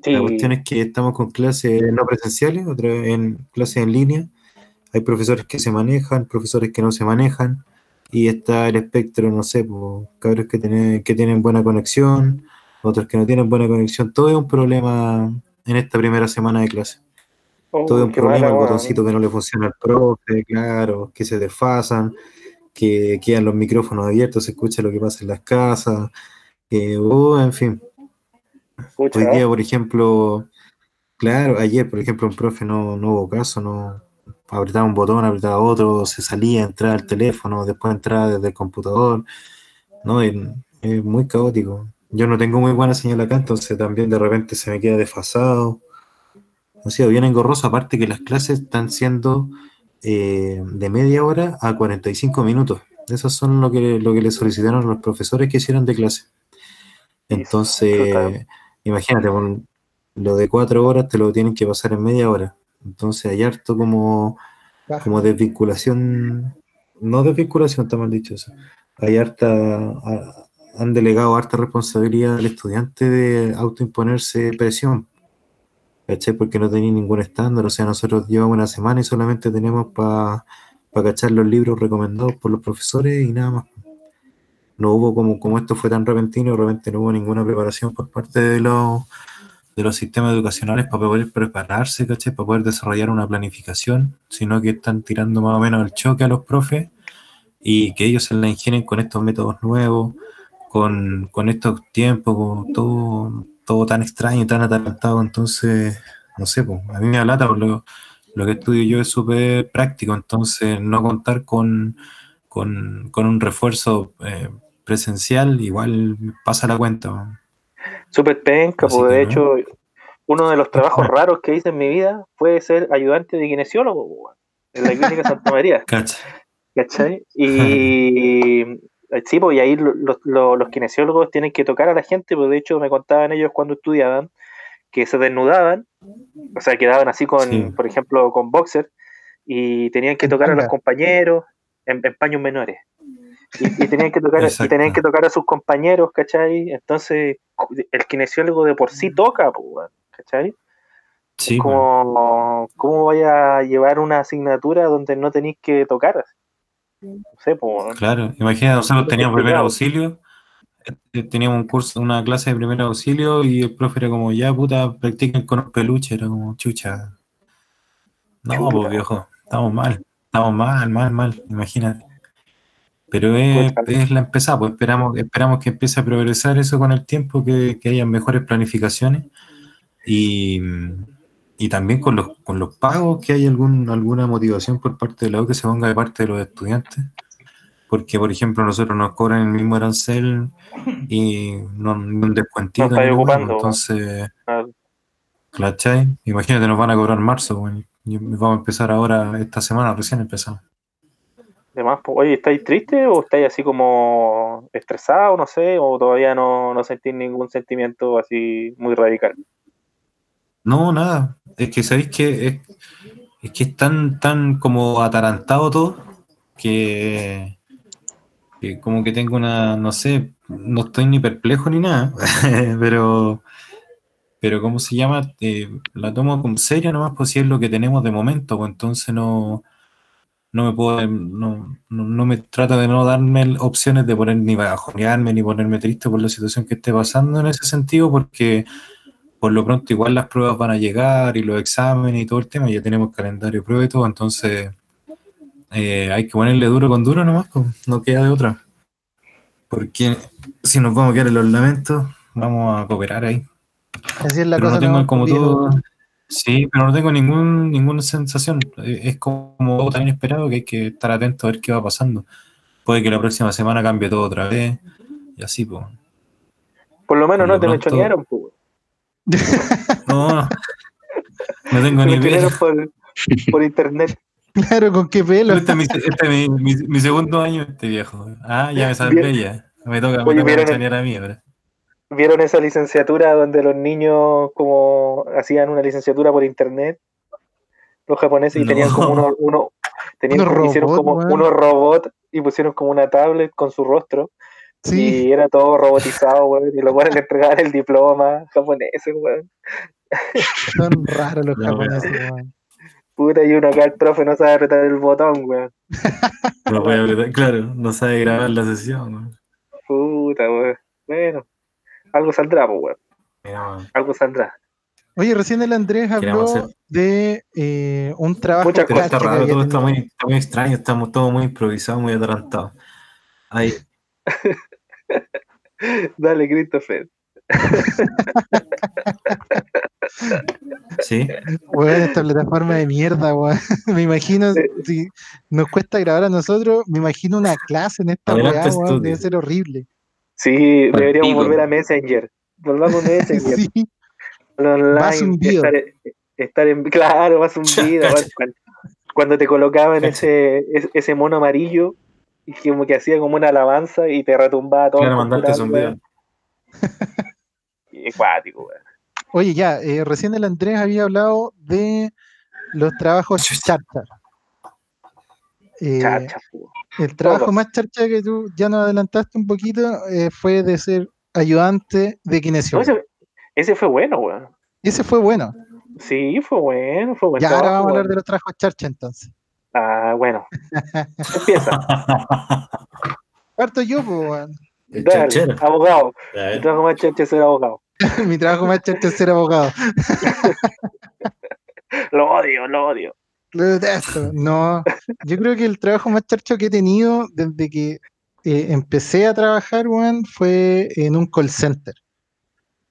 Sí,
La cuestión es que estamos con clases no presenciales, otra vez en clases en línea. Hay profesores que se manejan, profesores que no se manejan. Y está el espectro, no sé, pues, cabros que tienen, que tienen buena conexión, otros que no tienen buena conexión. Todo es un problema en esta primera semana de clase.
oh,
Todo es un problema,
mala,
el botoncito que no le funciona al profe, claro, que se desfasan, que quedan los micrófonos abiertos, se escucha lo que pasa en las casas, que, oh, en fin.
Pucha,
Hoy día, por ejemplo, claro, ayer, por ejemplo, un profe no, no hubo caso, no apretaba un botón, apretaba otro, se salía, entraba al teléfono, después entraba desde el computador, ¿no? Es, es muy caótico. Yo no tengo muy buena señal acá, entonces también de repente se me queda desfasado. Ha sido bien engorroso, aparte que las clases están siendo eh, de media hora a 45 minutos. Esos son lo que, lo que le solicitaron los profesores que hicieron de clase. Entonces. Imagínate, con lo de cuatro horas te lo tienen que pasar en media hora. Entonces hay harto como, como desvinculación, no desvinculación, está mal dicho eso. Hay harta, han delegado harta responsabilidad al estudiante de autoimponerse presión. ¿Cachai? Porque no tenía ningún estándar. O sea, nosotros llevamos una semana y solamente tenemos para cachar los libros recomendados por los profesores y nada más. No hubo como, como esto fue tan repentino, realmente no hubo ninguna preparación por parte de los, de los sistemas educacionales para poder prepararse, ¿cachai? Para poder desarrollar una planificación, sino que están tirando más o menos el choque a los profes y que ellos se la ingenien con estos métodos nuevos, con, con estos tiempos, con todo, todo tan extraño y tan atarantado. Entonces, no sé, pues, a mí me da lata por lo, lo que estudio yo es súper práctico, entonces no contar con, con, con un refuerzo eh, presencial igual pasa la cuenta.
Súper penca, pues de
no.
hecho, uno de los trabajos raros que hice en mi vida fue ser ayudante de kinesiólogo, en la clínica Santa María,
Cacha.
¿cachai? Y eh, sí, pues y ahí lo- lo- lo- los kinesiólogos tienen que tocar a la gente, pues de hecho me contaban ellos cuando estudiaban que se desnudaban, o sea, quedaban así con,
Sí.
por ejemplo, con boxer y tenían que tocar a los compañeros en, en paños menores. Y, y tenían que tocar y tenían que tocar a sus compañeros, ¿cachai? Entonces, el kinesiólogo de por sí toca, pues, weón, ¿cachai?
Sí,
como, ¿Cómo voy a llevar una asignatura donde no tenéis que tocar? No sé, pues.
Claro, imagina, nosotros teníamos primer auxilio, eh, teníamos un curso, una clase de primer auxilio y el profe era como, ya puta, practiquen con los peluches, era como, chucha. No, pues viejo, estamos mal, estamos mal, mal, mal, imagínate. Pero es,
Pucha.
es la empezada, pues esperamos, esperamos que empiece a progresar eso con el tiempo, que, que haya mejores planificaciones y, y también con los, con los pagos, que haya algún, alguna motivación por parte de la U que se ponga de parte de los estudiantes. Porque, por ejemplo, nosotros nos cobran el mismo arancel y no, un descuentito.
No ocupando.
Entonces, ¿cachai? Imagínate, nos van a cobrar en marzo. Y Vamos a empezar ahora, esta semana, recién empezamos.
Además, pues, oye, ¿estáis tristes o estáis así como estresados, no sé, o todavía no, no sentís ningún sentimiento así muy radical?
No, nada. Es que sabéis que es, es que es tan, tan como atarantado todo que, como que tengo una, no sé, no estoy ni perplejo ni nada, pero, pero ¿cómo se llama? Eh, la tomo como seria nomás, pues si es lo que tenemos de momento, pues entonces no, no me puedo, no, no, no me trata de no darme opciones de poner ni bajonearme ni ponerme triste por la situación que esté pasando en ese sentido, porque por lo pronto igual las pruebas van a llegar y los exámenes y todo el tema, ya tenemos calendario prueba y todo, entonces eh, hay que ponerle duro con duro nomás, pues, no queda de otra. Porque si nos vamos a quedar en los lamentos, vamos a cooperar ahí.
Así es la
pero
cosa.
no tengo como todo. Sí, pero no tengo ningún, ninguna sensación. Eh, Es como algo tan inesperado que hay que estar atento a ver qué va pasando. Puede que la próxima semana cambie todo otra vez. Y así, pues.
Por lo menos no te
pronto-
mechonearon, pues.
No, no. No tengo
Te
ni idea.
por, por internet.
Claro, con qué pelo.
Este es mi, este es mi, mi- mi segundo año, este viejo. Ah, ya me salvé ya. Me toca, me
Oye,
toca
¿vieron el-
mechonear a mí, ¿verdad?
¿Vieron esa licenciatura donde los niños como hacían una licenciatura por internet? los japoneses, y
No.
tenían como uno, uno tenían
Unos
hicieron
robots,
como unos robots y pusieron como una tablet con su rostro
Sí,
y era todo robotizado, weón, y los weones le entregaban el diploma japoneses, weón.
son raros los
No,
japoneses, weón.
Puta, y uno acá el profe no sabe apretar el botón, weón.
No puede apretar, claro, no sabe grabar la sesión. weón.
Puta, weón. Bueno, algo saldrá, pues, weón.
Mira.
Algo saldrá.
Oye, recién el Andrés habló de eh, un trabajo
Muchas
Pero está raro, todo está muy, está muy extraño, estamos todos muy improvisados, muy adelantados. Ahí,
Dale, Christopher.
sí.
Weón, esta plataforma de mierda, weón. Me imagino, si nos cuesta grabar a nosotros, me imagino una clase en esta weá, weón, debe ser horrible.
Sí, deberíamos volver a Messenger. Volvamos a Messenger.
Sí,
online,
Más hundido.
Estar, estar en, claro, más hundido. Cuando, cuando te colocaban ese, ese, mono amarillo y como que hacía como una alabanza y te retumbaba todo.
Claro,
el
mandarte
computador,
un video.
weón. Y Acuático, weón.
Oye, ya, eh, recién el Andrés había hablado de los trabajos charcha. Eh,
Chacha, weón.
El trabajo
todos.
más charcha que tú ya nos adelantaste un poquito eh, fue de ser ayudante de
No,
kinesiólogo.
ese, ese fue bueno, weón.
Ese fue bueno.
Sí, fue bueno, fue bueno.
Ya ahora vamos a hablar de los trabajos charcha entonces.
Ah, bueno. Empieza.
Parto yo, pues, weón.
Dale, abogado.
Ver.
trabajo más chacha es ser abogado.
Mi trabajo más charcha es ser abogado.
Lo odio, lo odio.
Lo detesto. No, yo creo que el trabajo más charcho que he tenido desde que eh, empecé a trabajar, weón, fue en un call center.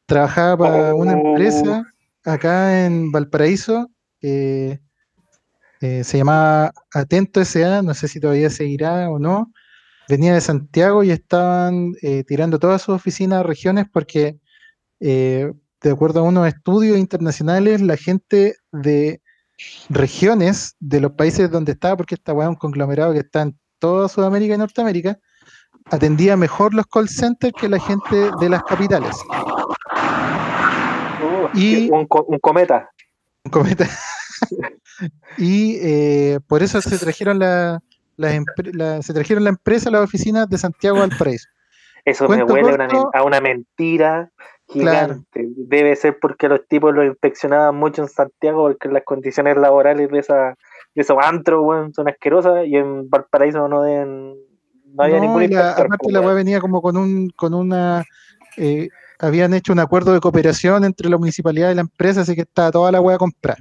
Trabajaba para una
Oh.
empresa acá en Valparaíso, eh, eh, se llamaba Atento SA, no sé si todavía seguirá o no. Venía de Santiago y estaban eh, tirando todas sus oficinas a regiones porque, eh, de acuerdo a unos estudios internacionales, la gente de regiones de los países donde estaba, porque esta weá es un conglomerado que está en toda Sudamérica y Norteamérica, atendía mejor los call centers que la gente de las capitales.
Uh,
Y-
un, co- un cometa.
Un cometa. y eh, por eso se trajeron la, empre- la- se trajeron la empresa a las oficinas de Santiago al Valparaíso.
Eso me
Cuento
huele
corto.
men- a una mentira
Claro.
gigante. Debe ser porque los tipos lo inspeccionaban mucho en Santiago porque las condiciones laborales de esa de esos antros son asquerosas y en Valparaíso no deben no había
No,
ningún
y la- aparte
pues,
la
weón.
venía como con un, con una eh, habían hecho un acuerdo de cooperación entre la municipalidad y la empresa, así que estaba toda la weá comprada.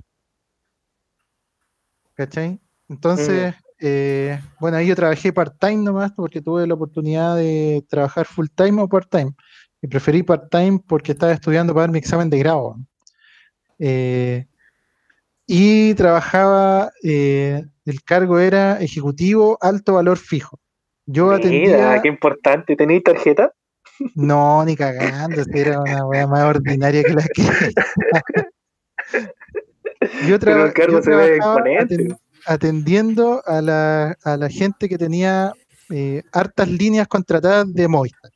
¿Cachai? Entonces,
Mm.
eh, bueno, ahí yo trabajé part-time nomás, porque tuve la oportunidad de trabajar full-time o part-time. Y preferí part-time porque estaba estudiando para dar mi examen de grado. Eh, y trabajaba, eh, el cargo era ejecutivo alto valor fijo. Yo
Mira,
atendía.
qué importante. ¿Tenéis tarjeta?
No, ni cagando, era una wea más ordinaria que la que. yo,
Pero
traba-
el cargo
yo trabajaba atendiendo a la, a la gente que tenía eh, hartas líneas contratadas de Movistar.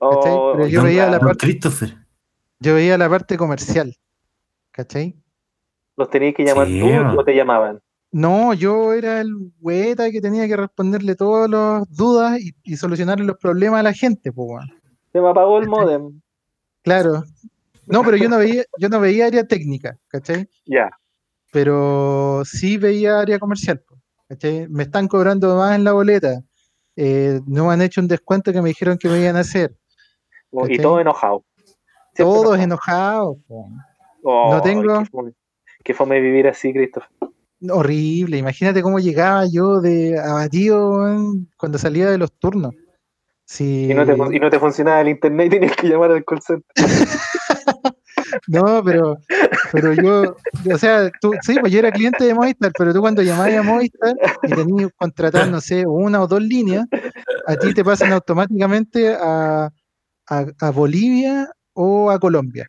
¿Cachai?
Oh,
Pero yo veía la parte-
Christopher.
Yo veía la parte comercial, ¿cachai?
¿Los tenías que llamar
Sí,
tú
man.
o te llamaban?
No, yo era el hueta que tenía que responderle todas las dudas y, y solucionarle los problemas a la gente, pues.
Se me apagó el modem.
Claro. No, pero yo no veía, yo no veía área técnica, ¿cachai?
Ya.
pero sí veía área comercial. ¿cachai? Me están cobrando más en la boleta. eh, no me han hecho un descuento que me dijeron que me iban a hacer.
Y todo enojado. Siempre
Todos
enojado.
enojados. po.
Oh,
No tengo-
Qué fome, vivir así, Christopher.
Horrible. Imagínate cómo llegaba yo de abatido cuando salía de los turnos. Sí,
Y no, te, y no te funcionaba el internet y tenías que llamar al call center.
no, pero, pero yo, o sea, tú, sí, pues yo era cliente de Movistar, pero tú cuando llamabas a Movistar y tenías que contratar, no sé, una o dos líneas, a ti te pasan automáticamente a, a, a Bolivia o a Colombia.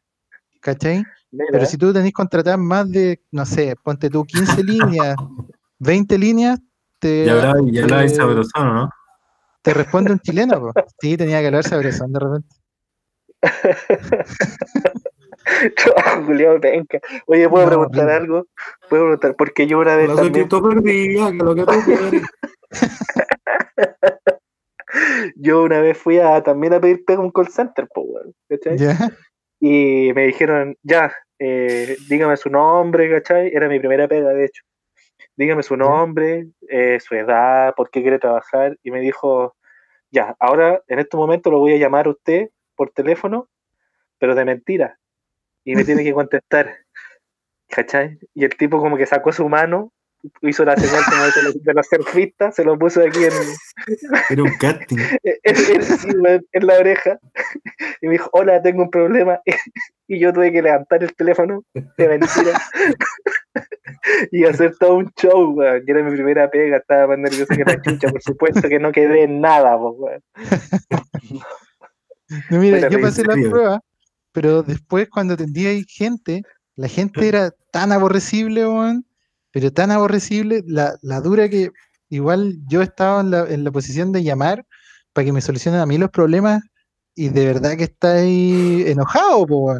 ¿Cachai?
Mira,
Pero si tú tenés contratar más de, no sé, ponte tú 15 líneas, 20 líneas, te,
Ya hablaba, ya hablaba
eh,
sabrosón, ¿no?
te responde un chileno. po. Sí, tenía que hablar sabrosón de repente.
Culiado penca. Oye, ¿puedo
No,
preguntar
horrible.
algo? ¿Puedo preguntar? Porque yo una vez también,
perdida, que lo que tú.
yo una vez fui a también a pedir pega a un call center, po. Y me dijeron, ya, eh, dígame su nombre, ¿cachai? Era mi primera pega, de hecho. Dígame su nombre, eh, su edad, por qué quiere trabajar. Y me dijo, ya, ahora en este momento lo voy a llamar a usted por teléfono, pero de mentira. Y me tiene que contestar. ¿Cachai? Y el tipo como que sacó su mano, hizo la señal como de los, de los surfistas, se lo puso aquí en,
Era un casting.
en, la oreja y me dijo, hola, tengo un problema. Y yo tuve que levantar el teléfono de mentira y hacer todo un show, weón. Era mi primera pega, estaba más nervioso que la chucha, por supuesto que no quedé en nada, weón.
No, mira, yo pasé la prueba, pero después cuando atendía ahí gente, la gente era tan aborrecible, weón, pero tan aborrecible, la, la dura que igual yo estaba en la, en la posición de llamar para que me solucionen a mí los problemas y de verdad que está ahí enojado, po.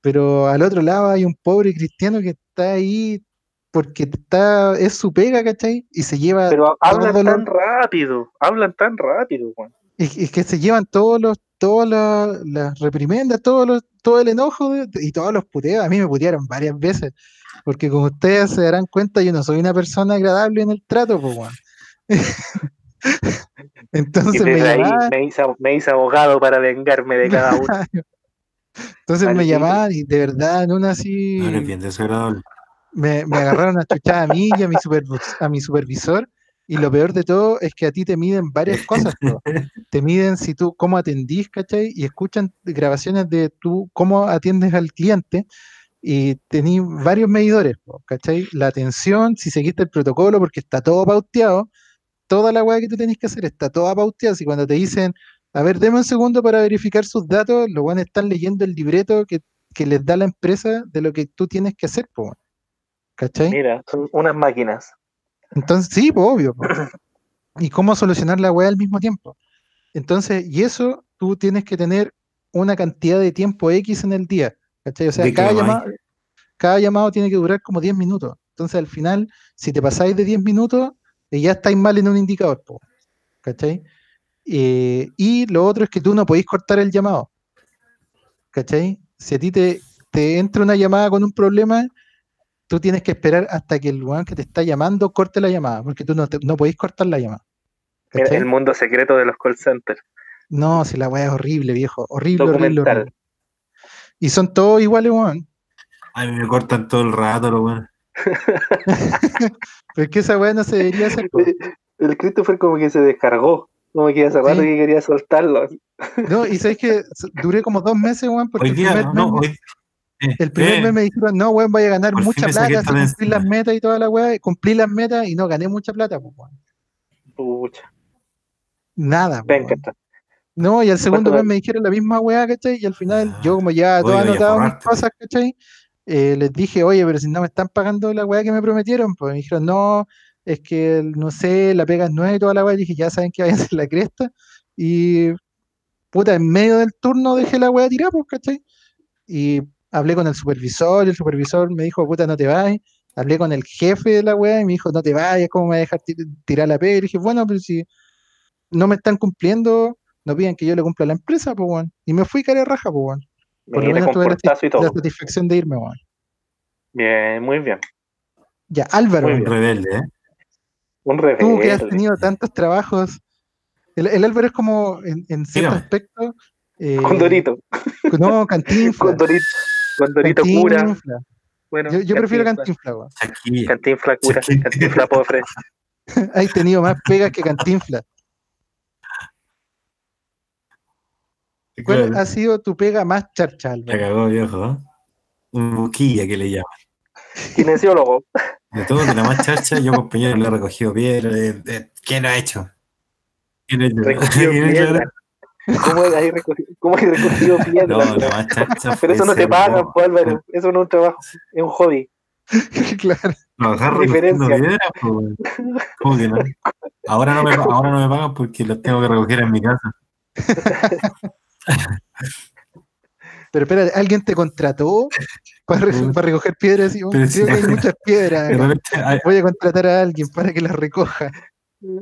Pero al otro lado hay un pobre cristiano que está ahí porque está, es su pega, ¿cachai? Y se lleva
Pero hablan tan rápido, hablan tan rápido,
y, y que se llevan todos los, todas las, las reprimendas, todos los, todo el enojo de- y todos los puteos. A mí me putearon varias veces, porque como ustedes se darán cuenta, yo no soy una persona agradable en el trato, pues.
Y
Entonces me llamaban,
me hice, me hice abogado para vengarme de cada uno.
entonces me llamaban y de verdad en una así
No, eres bien desagradable.
me, me agarraron a chuchar a mí y a mi, supervis- a mi supervisor. Y lo peor de todo es que a ti te miden varias cosas. Te miden si tú cómo atendís, ¿cachai? Y escuchan grabaciones de tú cómo atiendes al cliente. Y tenís varios medidores, ¿cachai? La atención, si seguiste el protocolo, porque está todo pauteado. Toda la weá que tú tenés que hacer está toda pauteada. Si cuando te dicen, a ver, deme un segundo para verificar sus datos, los van a estar leyendo el libreto que, que les da la empresa de lo que tú tienes que hacer, po, ¿cachai?
Mira, son unas máquinas.
Entonces, sí, pues obvio. Y cómo solucionar la weá al mismo tiempo. Entonces, y eso tú tienes que tener una cantidad de tiempo X en el día. ¿Cachai? O sea,
¿De qué
cada llamado, cada llamado tiene que durar como 10 minutos. Entonces, al final, si te pasáis de 10 minutos, eh, ya estáis mal en un indicador. po, ¿Cachai? Eh, y lo otro es que tú no podéis cortar el llamado. ¿Cachai? Si a ti te, te entra una llamada con un problema, tú tienes que esperar hasta que el weón que te está llamando corte la llamada, porque tú no, te- no podéis cortar la llamada.
El mundo secreto de los call centers.
No, si la weá es horrible, viejo. Horrible, horrible,
Documental.
horrible. Y son todos iguales, weón.
A mí me cortan todo el rato, lo bueno.
Pero es que esa weá no se debería hacer. po.
El Christopher como que se descargó. Como que hace rato
Sí.
que quería soltarlo.
No, y sabes que duré como dos meses, weón, porque
Hoy
el
día,
primer,
no,
mes,
hoy. Eh,
el primer
eh,
mes me dijeron, no, weón, vaya a ganar
Por
mucha plata si
de
cumplís las metas y toda la weá. Cumplí las metas y no gané mucha plata, pues, weón.
Pucha,
Nada,
venga,
weón.
está.
No, y al segundo
¿Cuánto
mes me dijeron la misma weá, ¿cachai? Y al final,
Ah,
yo como ya todo anotado mis cosas, ¿cachai? Eh, les dije, oye, pero si no me están pagando la weá que me prometieron, pues me dijeron, no, es que no sé, la pega es nueva y toda la weá. Y dije, ya saben que vayan a hacer la cresta. Y puta, en medio del turno dejé la weá tirada, pues, ¿cachai? Y hablé con el supervisor, y el supervisor me dijo, puta, no te vayas. Hablé con el jefe de la weá y me dijo, no te vayas, ¿cómo me vas a dejar ti- tirar la pega? Y dije, bueno, pero si no me están cumpliendo, no piden que yo le cumpla a la empresa, pues, weón. Y me fui cara de raja, pues, weón. Por lo
Mira,
menos tuve la, satisfacción de irme, weón.
Bien, muy bien.
Ya, Álvaro,
Muy
Un rebelde, ¿eh?
Un
tú que has
rebelde.
tenido tantos trabajos, el, el Álvaro es como, en, en cierto
Dígame.
aspecto, eh,
Condorito.
no, cantinfla.
Condorito. Condorito cura.
Cantinfla.
Bueno,
Yo, yo prefiero
Cantinfla.
cantinfla, weón.
Aquí.
Cantinfla cura. Cantinfla pobre.
Hay tenido más pegas que cantinfla. ¿Cuál
Claro,
ha sido tu pega más charcha,
La cagó, viejo. Un buquilla que le llaman.
Kinesiólogo.
De todo, de la más charcha, yo compañero le he recogido piedra. ¿Quién lo ha hecho? ¿Quién lo ha hecho?
Piedra. ¿Cómo hay recogido, cómo hay recogido piedra?
No, la más charcha
Pero eso no te pagan,
ser
pues, Álvaro. Eso no es un trabajo, es un hobby.
claro.
Trabajar recogiendo piedras, pues, weón. ¿Cómo que no? Ahora no, me, ahora no me pagan porque los tengo que recoger en mi casa.
Pero espérate, ¿alguien te contrató para, recoger piedras? Y, oh,
Pero
creo
sí.
que hay muchas piedras. Voy a contratar a alguien para que las recoja.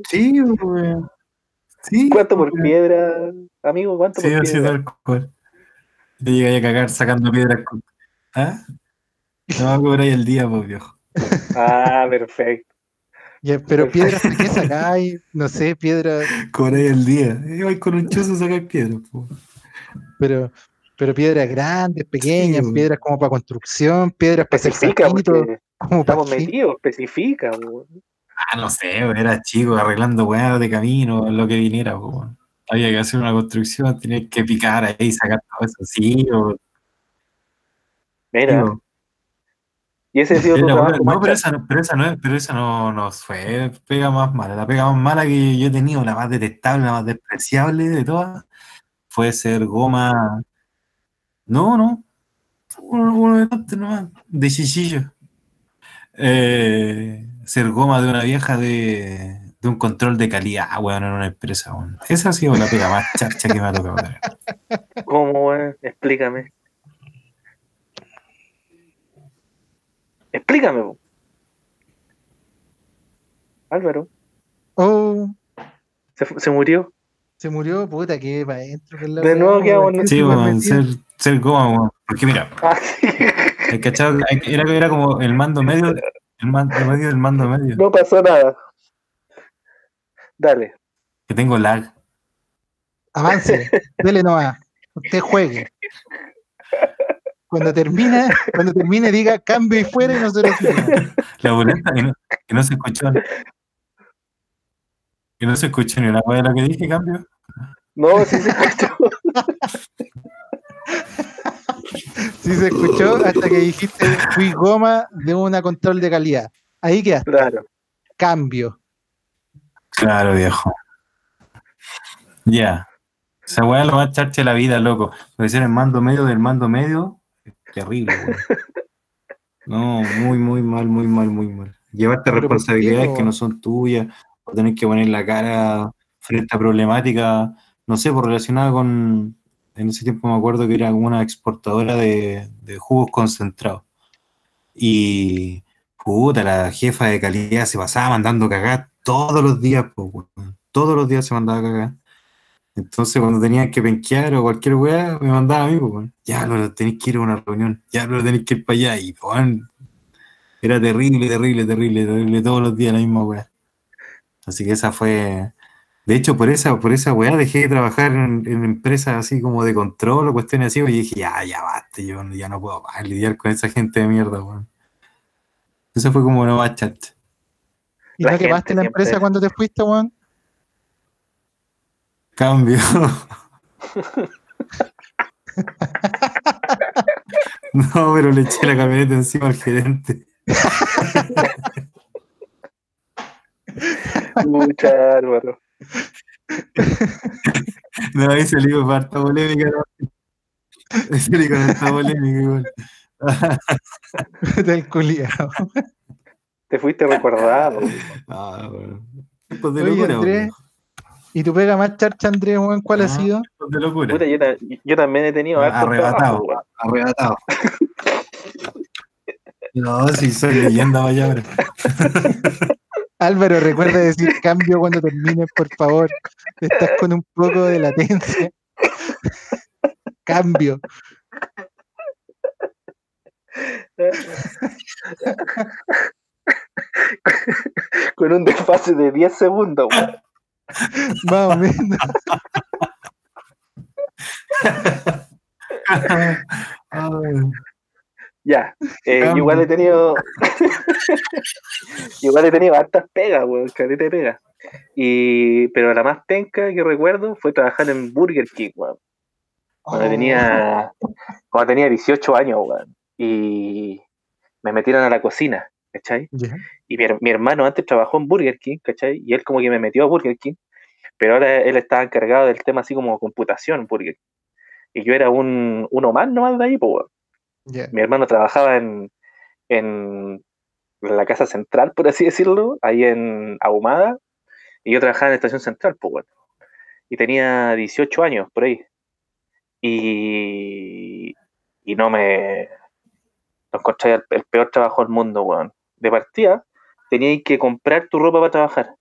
sí, weón. Sí,
¿Cuánto por piedra, amigo? ¿Cuánto
Sí,
por
así
piedra?
tal cual. Te llegáis a cagar sacando piedras. con- ¿Ah? No, cobráis el día, pues, viejo.
Ah, perfecto.
Ya, pero piedras ¿de qué sacáis? No sé, piedras,
Cobráis el día. Y vais con un chuzo a sacar piedras, pues.
pero, pero piedras grandes, pequeñas,
Sí,
piedras como para construcción, piedras para hacer saquitos, como
estamos metidos, especifica. weón.
Ah, no sé, era chico, arreglando weas de camino, lo que viniera, pues. Había que hacer una construcción, tenía que picar ahí y sacar todo eso. Sí, o,
Mira,
digo,
y ese ha sido tu trabajo
no, pero esa, no- pero esa no pero esa no, no fue pega más mala. La pega más mala que yo he tenido, la más detestable, la más despreciable de todas, fue ser goma. No, no. Uno, uno de nomás, de chichillo. Eh, ser goma de una vieja de, de un control de calidad, weón, en una empresa, weón. Esa ha sido la pega más charcha que me ha tocado tener.
¿Cómo, weón? Explícame. Explícame, po. Álvaro,
Oh,
se, murió.
se murió, puta, que para adentro.
De nuevo quedamos
weón,
Sí,
súper
weón, ser, ser goma, weón. Porque mira,
Ah, sí.
el cachado, era, era como el mando medio, el mando medio del mando medio.
No pasó nada. Dale.
Que tengo lag.
Avance, dele nomás. Usted juegue. Cuando termine, cuando termine, diga cambio y fuera y nosotros.
La boleta que no, que no se escuchó. Que no se escuchó ni una cosa de lo que dije, cambio.
No, sí se escuchó.
Sí se escuchó hasta que dijiste fui goma de una control de calidad. Ahí queda,
Claro.
cambio.
Claro, viejo. Ya. Esa weá lo más charcha de la vida, loco. Puede ser el mando medio del mando medio. es Terrible, weón. No, muy, muy mal, muy mal, muy mal. Llevarte
Pero ¿por qué,
responsabilidades
po?
que no son tuyas, o tener que poner la cara frente a problemática, no sé, por relacionada con. En ese tiempo me acuerdo que era una exportadora de, de jugos concentrados. Y puta, la jefa de calidad se pasaba mandando cagar todos los días, po, todos los días se mandaba cagar. Entonces cuando tenían que penquear o cualquier weá, me mandaba a mí, po, ya lo tenéis que ir a una reunión, ya lo tenéis que ir para allá. Y weón, era terrible, terrible, terrible, terrible, todos los días la misma weá. Así que esa fue. De hecho, por esa, por esa weá dejé de trabajar en, en empresas así como de control o cuestiones así, y dije, ya, ya basta, yo ya no puedo más lidiar con esa gente de mierda, weón. Esa fue como una más chacha.
¿Y
La
no quemaste la empresa cuando te fuiste, weón?
Cambio. No, pero le eché la camioneta encima al gerente.
Mucha, Álvaro.
No, ahí salió para harta polémica. ¿no? Ahí salí con esta polémica igual.
Del culiao.
Te fuiste recordado.
Ah, bueno. Tiempos de
Oye,
locura,
Andrés. ¿Y tu pega más charcha, Andrés, weón? ¿Cuál ha
Ah.
sido?
Tiempos de locura.
Puta, yo, ta- yo también he tenido
Arrebatado,
trabajos, weón.
arrebatado. No, si soy leyenda, vaya.
Álvaro, recuerda decir cambio cuando termines, por favor. Estás con un poco de latencia. Cambio.
Con un desfase de 10 segundos, weón.
Más o menos.
Ya. Eh, igual he tenido. igual he tenido hartas pegas, weón. Caleta de pegas. Y, pero la más penca que recuerdo fue trabajar en Burger King, weón. Cuando
Oh.
tenía. Cuando tenía 18 años, weón. Y me metieron a la cocina, ¿cachai? Y mi, mi hermano antes trabajó en Burger King, ¿cachai? Y él como que me metió a Burger King, pero ahora él estaba encargado del tema así como computación, Burger King. Y yo era un, uno más nomás de ahí, pues, weón. Mi hermano trabajaba en, en la casa central, por así decirlo, ahí en Ahumada, y yo trabajaba en la estación central, pues, weón. Y tenía 18 años, por ahí. Y, y no me. No encontré el, el peor trabajo del mundo, weón. De partida, teníais que comprar tu ropa para trabajar.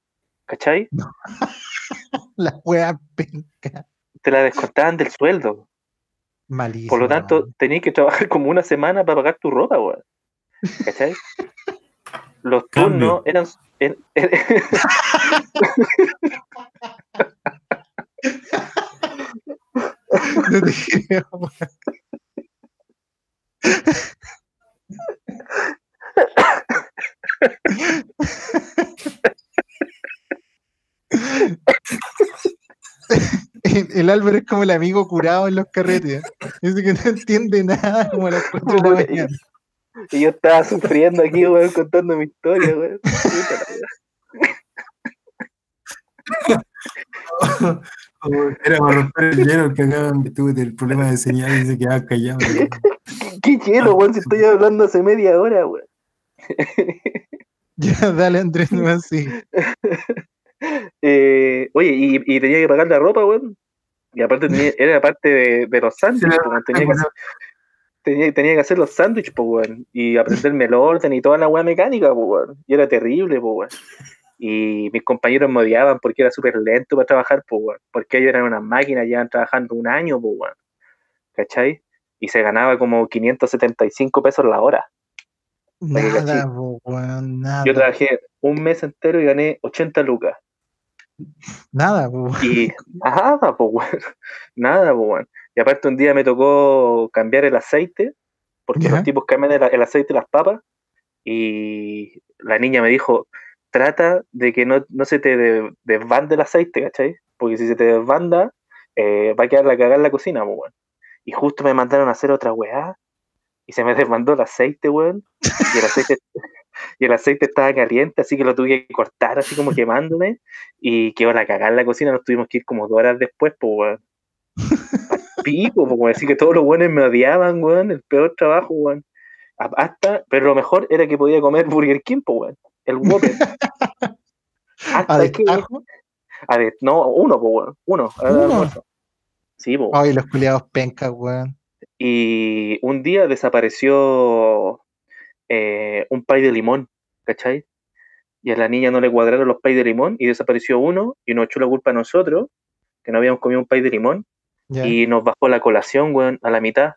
¿Cachai?
La wea penca.
Te la descontaban del sueldo.
Malísimo.
Por lo tanto, tenías que trabajar como una semana para pagar tu ropa, weón. ¿Cachai? Los turnos
Cambio.
eran. er- er-
No te creo, weón. El, Álvaro es como el amigo curado en los carretes. Dice que no entiende nada como a las 4 de la
Güey.
mañana.
y yo estaba sufriendo aquí, weón, contando mi historia, weón.
Era para romper el hielo que acaban de tuve el problema de señal y se quedaba callado.
Qué hielo, weón, si estoy hablando hace media hora, weón.
Ya, dale Andrés, no así.
Eh, oye, y, y tenía que pagar la ropa, weón. Y aparte tenía, era parte de, de los sándwiches,
Sí,
weón. tenía, que hacer, tenía, tenía que hacer los sándwiches, pues, weón. Y aprenderme el orden y toda la weá mecánica, pues, weón. Y era terrible, pues, weón. Y mis compañeros me odiaban porque era súper lento para trabajar, pues, weón. Porque ellos eran unas máquinas, llevan trabajando un año, pues, weón. ¿Cachai? Y se ganaba como 575 pesos la hora.
Nada,
cachai.
po, weón, nada.
Yo trabajé un mes entero y gané 80 lucas.
Nada.
Y nada, pues, weón. Nada, pues, weón. Y aparte un día me tocó cambiar el aceite, porque los tipos cambian el, el aceite y las papas, y la niña me dijo, trata de que no, no se te de- desbande el aceite, ¿cachai? Porque si se te desbanda, eh, va a quedar la cagada en la cocina, pues, weón. Y justo me mandaron a hacer otra weá, y se me desbandó el aceite, weón, y el aceite... Y el aceite estaba caliente, así que lo tuve que cortar, así como quemándome y quedó la cagada en la cocina, nos tuvimos que ir como dos horas después, pues, weón. Pico, pues, weón. Así que todos los buenos me odiaban, weón. El peor trabajo, weón. A- Hasta, pero lo mejor era que podía comer Burger King, pues, weón. El Whopper.
A
Hasta que.
destajo.
a no, uno, pues, weón. Uno. a
¿Uno?
Sí, pues.
Ay, los culiados pencas, weón.
Y un día desapareció eh, un pay de limón, ¿cachai? Y a la niña no le cuadraron los pay de limón y desapareció uno y nos echó la culpa a nosotros, que no habíamos comido un pay de limón, y nos bajó la colación, weón, a la mitad.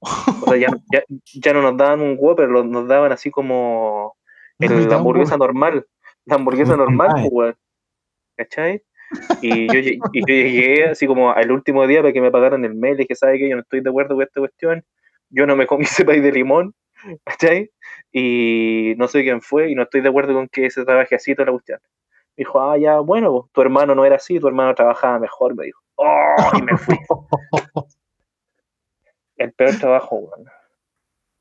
O sea, ya, ya, ya no nos daban un Whopper, lo- nos daban así como
La
el- la hamburguesa normal. La hamburguesa normal, weón. ¿Cachai? Y yo, y yo llegué así como al último día para que me pagaran el mail. Y dije, ¿sabe qué? Yo no estoy de acuerdo con esta cuestión. Yo no me comí ese pay de limón. ¿Cachai? Y no sé quién fue y no estoy de acuerdo con que se trabaje así toda la cuestión. Me dijo, ah, ya, bueno, tu hermano no era así, tu hermano trabajaba mejor, me dijo. ¡Oh! Y me fui. El peor trabajo, weón.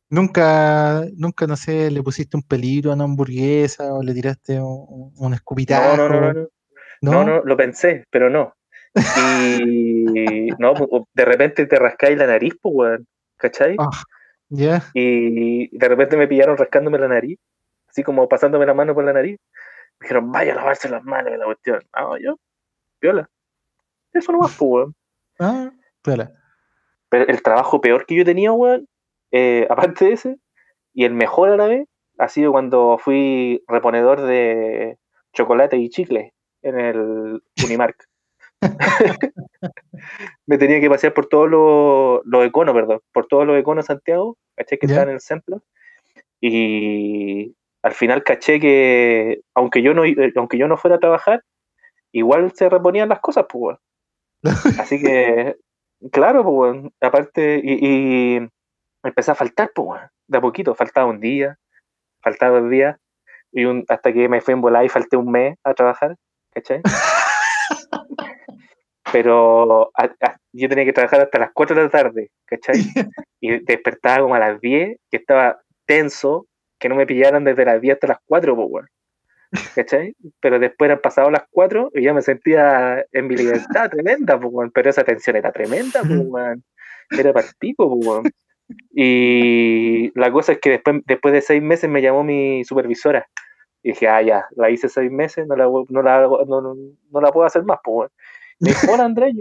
Nunca, nunca, no sé, le pusiste un peligro a una hamburguesa o le tiraste un, un escupitajo.
No, no, no, no, no. No, no, lo pensé, pero no. Y no, de repente te rascáis la nariz, pues, weón. ¿Cachai?
Ah,
Y de repente me pillaron rascándome la nariz, así como pasándome la mano por la nariz. Me dijeron, vaya a lavarse las manos, la cuestión. Ah, yo, viola. Eso nomás, pues, weón.
Ah, espera.
Pero el trabajo peor que yo tenía, weón, eh, aparte de ese, y el mejor a la vez, ha sido cuando fui reponedor de chocolate y chicle en el Unimark. Me tenía que pasear por todos los los econos, perdón, por todos los econos de Santiago, caché que
Ya.
estaban en el centro. Y al final caché que, aunque yo no, eh, aunque yo no fuera a trabajar, igual se reponían las cosas, pues. Así que, claro, pues. Aparte, y, y empecé a faltar, pues. De a poquito, faltaba un día, faltaba dos días, y un, hasta que me fui en volar y falté un mes a trabajar, ¿cachai? Pero a- a- yo tenía que trabajar hasta las 4 de la tarde, ¿cachai? Y despertaba como a las 10, que estaba tenso, que no me pillaran desde las 10 hasta las 4, pues, weón. ¿Cachai? Pero después eran pasado las 4 y ya me sentía en mi libertad tremenda, pues. Pero esa tensión era tremenda, pues. Era para el pico, pues. Y la cosa es que después, después de seis meses me llamó mi supervisora. Y dije, ah, ya, la hice seis meses, no la, no la, no, no, no la puedo hacer más, pues. Me dijo, hola Andrés,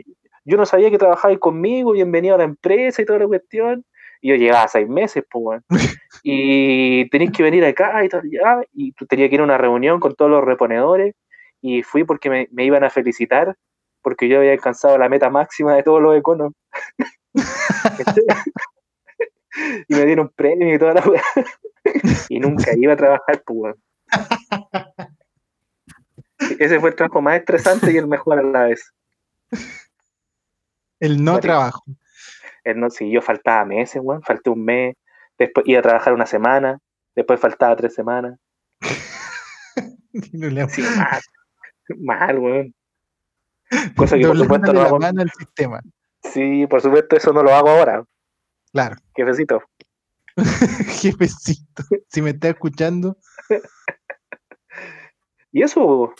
yo no sabía que trabajabas conmigo, bienvenido a la empresa y toda la cuestión. Y yo llegaba seis meses, pues. Y tenéis que venir acá y tal, ya. Y tú tenías que ir a una reunión con todos los reponedores. Y fui porque me, me iban a felicitar porque yo había alcanzado la meta máxima de todos los econos. y me dieron premio y toda la y nunca iba a trabajar, pues. Ese fue el trabajo más estresante y el mejor a la vez.
El no trabajo.
Eh, no, si yo faltaba meses, weón, falté un mes, después iba a trabajar una semana, después faltaba tres semanas.
No le-
Sí, mal, mal, weón. Cosa que por supuesto no hago.
mano al sistema.
Sí, por supuesto eso no lo hago ahora.
Claro.
Jefecito.
Jefecito. Si me está escuchando,
Y eso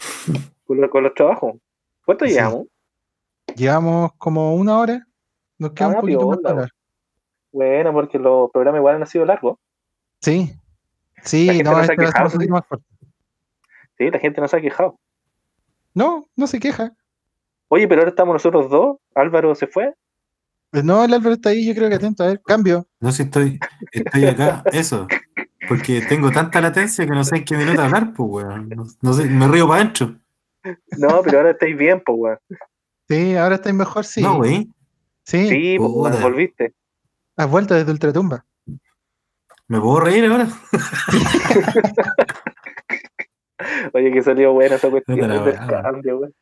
con, lo- con los trabajos. ¿Cuánto
Sí.
llevamos?
llevamos como una hora. Nos queda
Ah,
un poquito más para hablar.
Bueno, porque los programas igual han sido largos.
Sí. Sí,
La gente
no,
no se ha
este
quejado, ¿sí?
poquito más corto.
Sí, la gente nos ha quejado.
No, no se queja.
Oye, pero ahora estamos nosotros dos. Álvaro se fue.
Pues no, el Álvaro está ahí, yo creo que atento. A ver, cambio.
No sé si estoy, estoy acá, eso. Porque tengo tanta latencia que no sé en qué minuto hablar, pues, weón. No, no sé, me río para adentro.
No, pero ahora estáis bien, pues, weón.
Sí, ahora estáis mejor, sí.
No, güey.
Sí,
Sí, pues, volviste.
has vuelto desde Ultratumba.
¿Me puedo reír ahora?
Oye, que salió buena esa cuestión
la
del cambio, weón.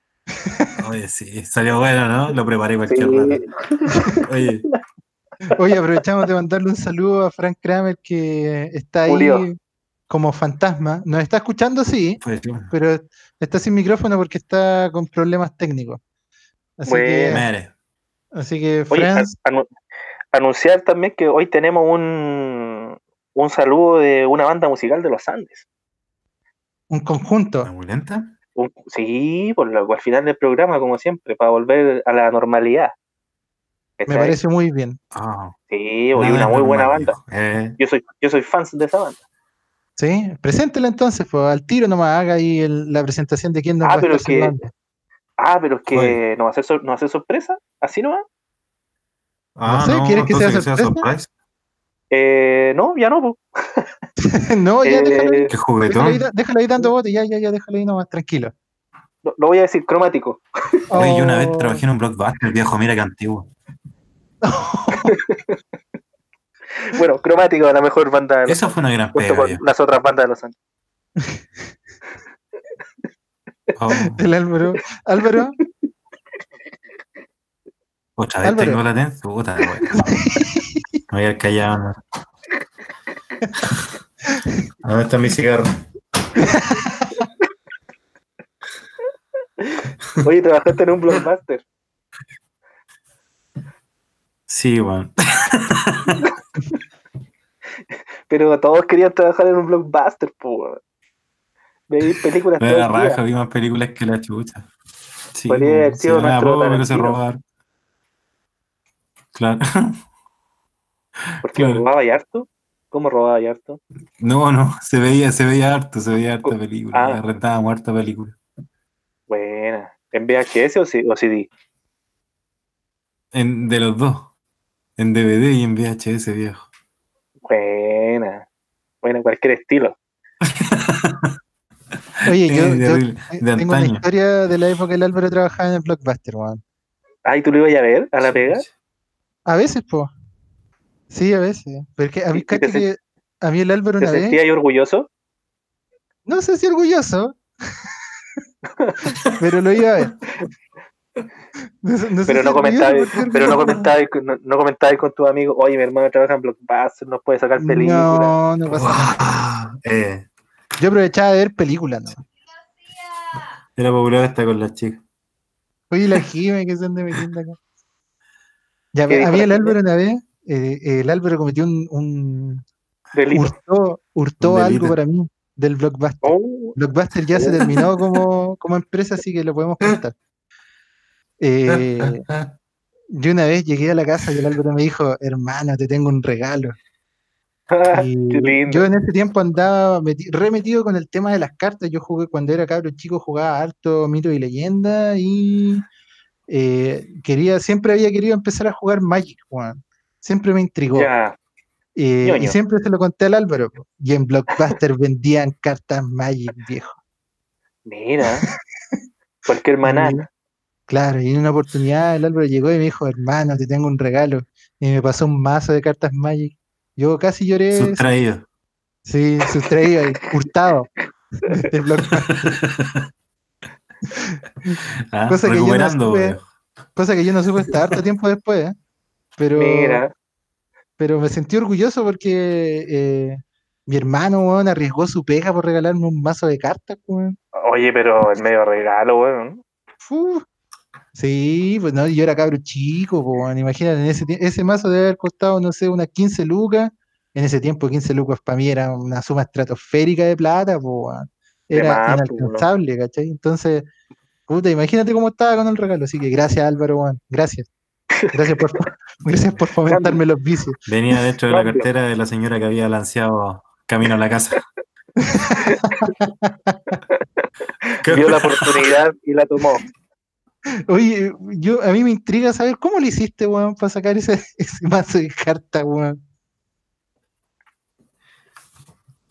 Oye, sí, salió bueno, ¿no? Lo preparé cualquier
Sí.
rato. Oye,
Oye, aprovechamos de mandarle un saludo a Frank Kramer que está ahí como fantasma. Nos está escuchando, sí,
pues
pero está sin micrófono porque está con problemas técnicos. Así
Bueno.
que,
mere.
así que
Oye,
Franz,
anu- anunciar también que hoy tenemos un, un saludo de una banda musical de los Andes.
un conjunto.
¿Ambulenta?
Un- sí, por lo, al final del programa, como siempre, para volver a la normalidad.
Me parece muy bien.
Ah,
Sí, oye,
nada
una muy
normal,
buena banda.
Eh,
Yo soy, yo soy fan de esa banda.
¿Sí? Preséntela entonces, pues al tiro nomás haga ahí el- la presentación de quién nos
Ah,
va a
pero
estar
que-. Ah, pero es que
Oye.
no va a ser, sor- no va a ser sorpresa, así nomás.
ah,
sé, ¿quieres que sea sorpresa?
Eh, no, ya no, po.
no, ya
Eh,
déjalo ahí.
Qué
Déjalo
juguetón.
ahí, déjalo ahí dando bote, ya, ya, ya, déjalo ahí nomás, tranquilo.
lo, lo voy a decir cromático.
Oye, yo una vez
Oh.
trabajé en un blockbuster, viejo, mira qué antiguo.
Bueno, cromático, la mejor banda de los
Esa fue una gran pega,
con las otras bandas de los Andes.
Oh,
El Álvaro. Álvaro,
otra vez
Álvaro.
tengo latencia. Puta, weón. Me voy a ir callado. ¿no? ¿Dónde está mi cigarro?
Oye, trabajaste en un blockbuster.
Sí, weón.
Pero todos querían trabajar en un blockbuster, po. weón. Veis películas el
la raja, vi más películas que la chucha. Sí,
Podría haber sido nuestro
pero sé robar. Claro.
¿Por qué
Claro.
robaba y harto? ¿Cómo robaba y harto?
No, no, se veía, se veía harto, se veía harta película.
Ah.
Rentaba muerta película.
Buena. ¿En VHS o, C- o CD?
En, de los dos. En DVD y en VHS, viejo.
Buena. Buena, cualquier estilo.
oye, yo,
de
yo
horrible,
te-
de
tengo una historia de la época que el Álvaro trabajaba en el Blockbuster, weón.
Ay, ¿tú lo ibas a ver a la pega?
A veces, po. Sí, a veces. Porque a mí,
¿Y te
que a mí el Álvaro
¿Te
una vez,
sentías ahí orgulloso?
no sé si orgulloso, pero lo iba a ver. No no
Pero no
porque
pero no con- no, no comentabas con tu amigo, oye, mi hermano trabaja en Blockbuster, nos puede sacar películas.
No, no pasa nada.
Eh,
Yo aprovechaba de ver películas, ¿no?
era popular esta con las chicas.
Oye, la Jime que se anda metiendo acá. Ya,
¿Qué dijo
a mí
la
el? Álvaro una vez, eh, el Álvaro cometió un, un
Delito.
hurtó, hurtó
Un
algo para mí del Blockbuster.
Oh,
Blockbuster ya se terminó como, como empresa, así que lo podemos contar. Eh, yo una vez llegué a la casa y el Álvaro me dijo, hermano, te tengo un regalo. Y
lindo.
yo en ese tiempo andaba meti- remetido con el tema de las cartas. Yo jugué cuando era cabro chico, jugaba harto mito y leyenda y eh, quería, siempre había querido empezar a jugar Magic, weón. Siempre me intrigó. Eh, y siempre se lo conté al Álvaro. Y en Blockbuster vendían cartas Magic, viejo.
Mira. Cualquier manana.
Claro, y en una oportunidad el Álvaro llegó y me dijo, hermano, te tengo un regalo. Y me pasó un mazo de cartas Magic. Yo casi lloré.
Sustraído.
Sí, sustraído y hurtado.
Ah,
Cosa que yo no supe. Cosa que yo no supe hasta harto tiempo después, ¿eh? Pero,
Mira.
pero me sentí orgulloso porque eh, mi hermano, weón, arriesgó su pega por regalarme un mazo de cartas, weón.
Oye, pero el medio regalo, weón.
Fu. Sí, pues no, yo era cabro chico, weón. Imagínate, en ese, ese mazo debe haber costado, no sé, unas 15 lucas. En ese tiempo, 15 lucas para mí era una suma estratosférica de plata.
De
Era
más,
inalcanzable, ¿cachai? Entonces, puta, imagínate cómo estaba con el regalo. Así que gracias, Álvaro, weón. Gracias. Gracias por, gracias por fomentarme los vicios.
Venía dentro de la cartera de la señora que había lanceado camino a la casa.
Vio la oportunidad y la tomó.
Oye, yo, a mí me intriga saber cómo lo hiciste, weón, para sacar ese, ese mazo de cartas, weón.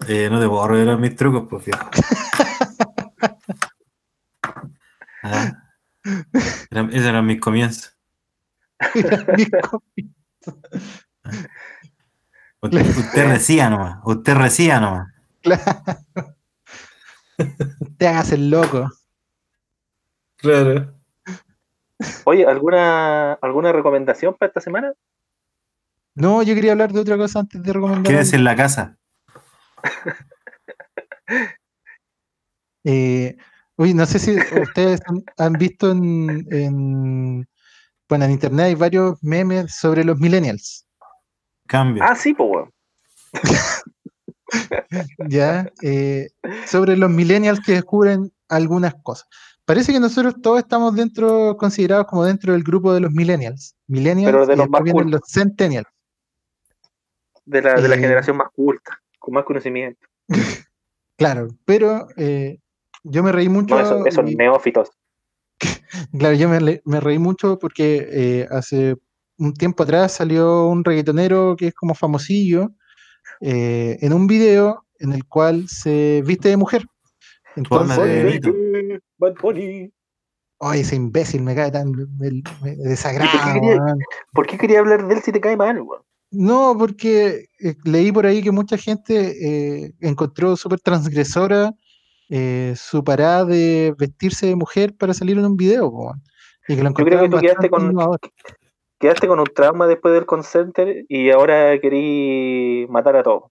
Eh, no te puedo revelar mis trucos, pues, viejo. Ah. Eran- esos eran mis comienzos.
Era mi copia.
Usted, usted recía nomás. Usted recía nomás.
Claro. Te hagas el loco.
Claro.
Oye, ¿alguna, ¿alguna recomendación para esta semana?
No, yo quería hablar de otra cosa antes de recomendar.
Quédese en la casa.
Eh, oye, no sé si ustedes han, han visto en, en- bueno, en internet hay varios memes sobre los millennials,
Cambio.
Ah, sí, pues, weón.
¿ya? Eh, sobre los millennials que descubren algunas cosas. Parece que nosotros todos estamos dentro, considerados como dentro del grupo de los millennials. Millennials
Pero de los más cultos.
los centennials.
De la, de la
Eh.
generación más culta, con más conocimiento.
Claro, pero eh, yo me reí mucho.
No, esos, esos
y-
neófitos.
Claro, yo me, reí mucho porque eh, hace un tiempo atrás salió un reggaetonero que es como famosillo eh, en un video en el cual se viste de mujer.
Forma
Entonces,
Bad Bunny.
ay, ese imbécil me cae tan me, me desagrada.
¿Y por qué quería-
weón.
¿Por qué quería hablar de él si te cae mal, weón?
No, porque eh, leí por ahí que mucha gente eh, encontró súper transgresora eh, su parada de vestirse de mujer para salir en un video. weón. Y que lo
Yo creo que tú quedaste con, quedaste con un trauma después del concenter y ahora querí matar a todos.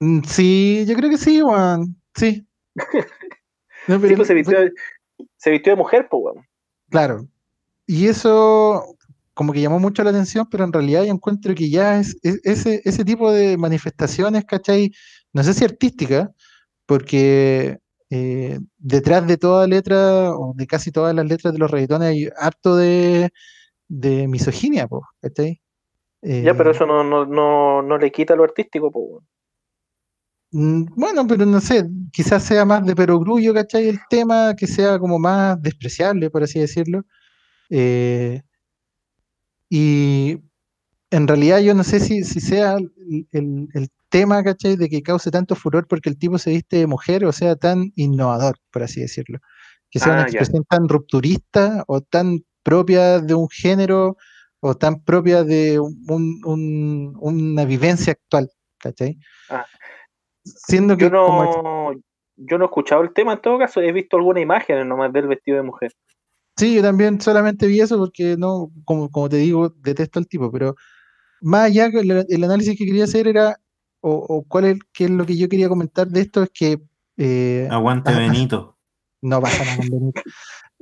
Mm, Sí, yo creo que sí, Juan. Sí. No, pero-
pues se vistió, de- se vistió de mujer, pues, weón.
Claro. Y eso como que llamó mucho la atención, pero en realidad yo encuentro que ya es, es- ese, ese tipo de manifestaciones, ¿cachai? No sé si artística, porque eh, detrás de toda letra, o de casi todas las letras de los reggaetones, hay harto de, de misoginia, po, ¿cachai?
Ya, pero
Eh,
eso no, no, no, no le quita lo artístico, pues.
Mm, Bueno, pero no sé, quizás sea más de perogrullo, ¿cachai? El tema, que sea como más despreciable, por así decirlo. Eh, y en realidad yo no sé si, si sea el, el- el tema, ¿cachai? De que cause tanto furor porque el tipo se viste de mujer o sea tan innovador, por así decirlo. Que sea una
Ah, ya.
expresión tan rupturista o tan propia de un género o tan propia de un- un- una vivencia actual, ¿cachai?
Ah.
Siendo que
Yo
como
no, yo no he escuchado el tema en todo caso, he visto alguna imagen nomás del vestido de mujer.
Sí, yo también solamente vi eso porque no, como, como te digo, detesto al tipo, pero más allá que el, el análisis que quería hacer era, o, o cuál es, qué es lo que yo quería comentar de esto, es que eh,
Aguante. Benito.
no pasa nada Benito.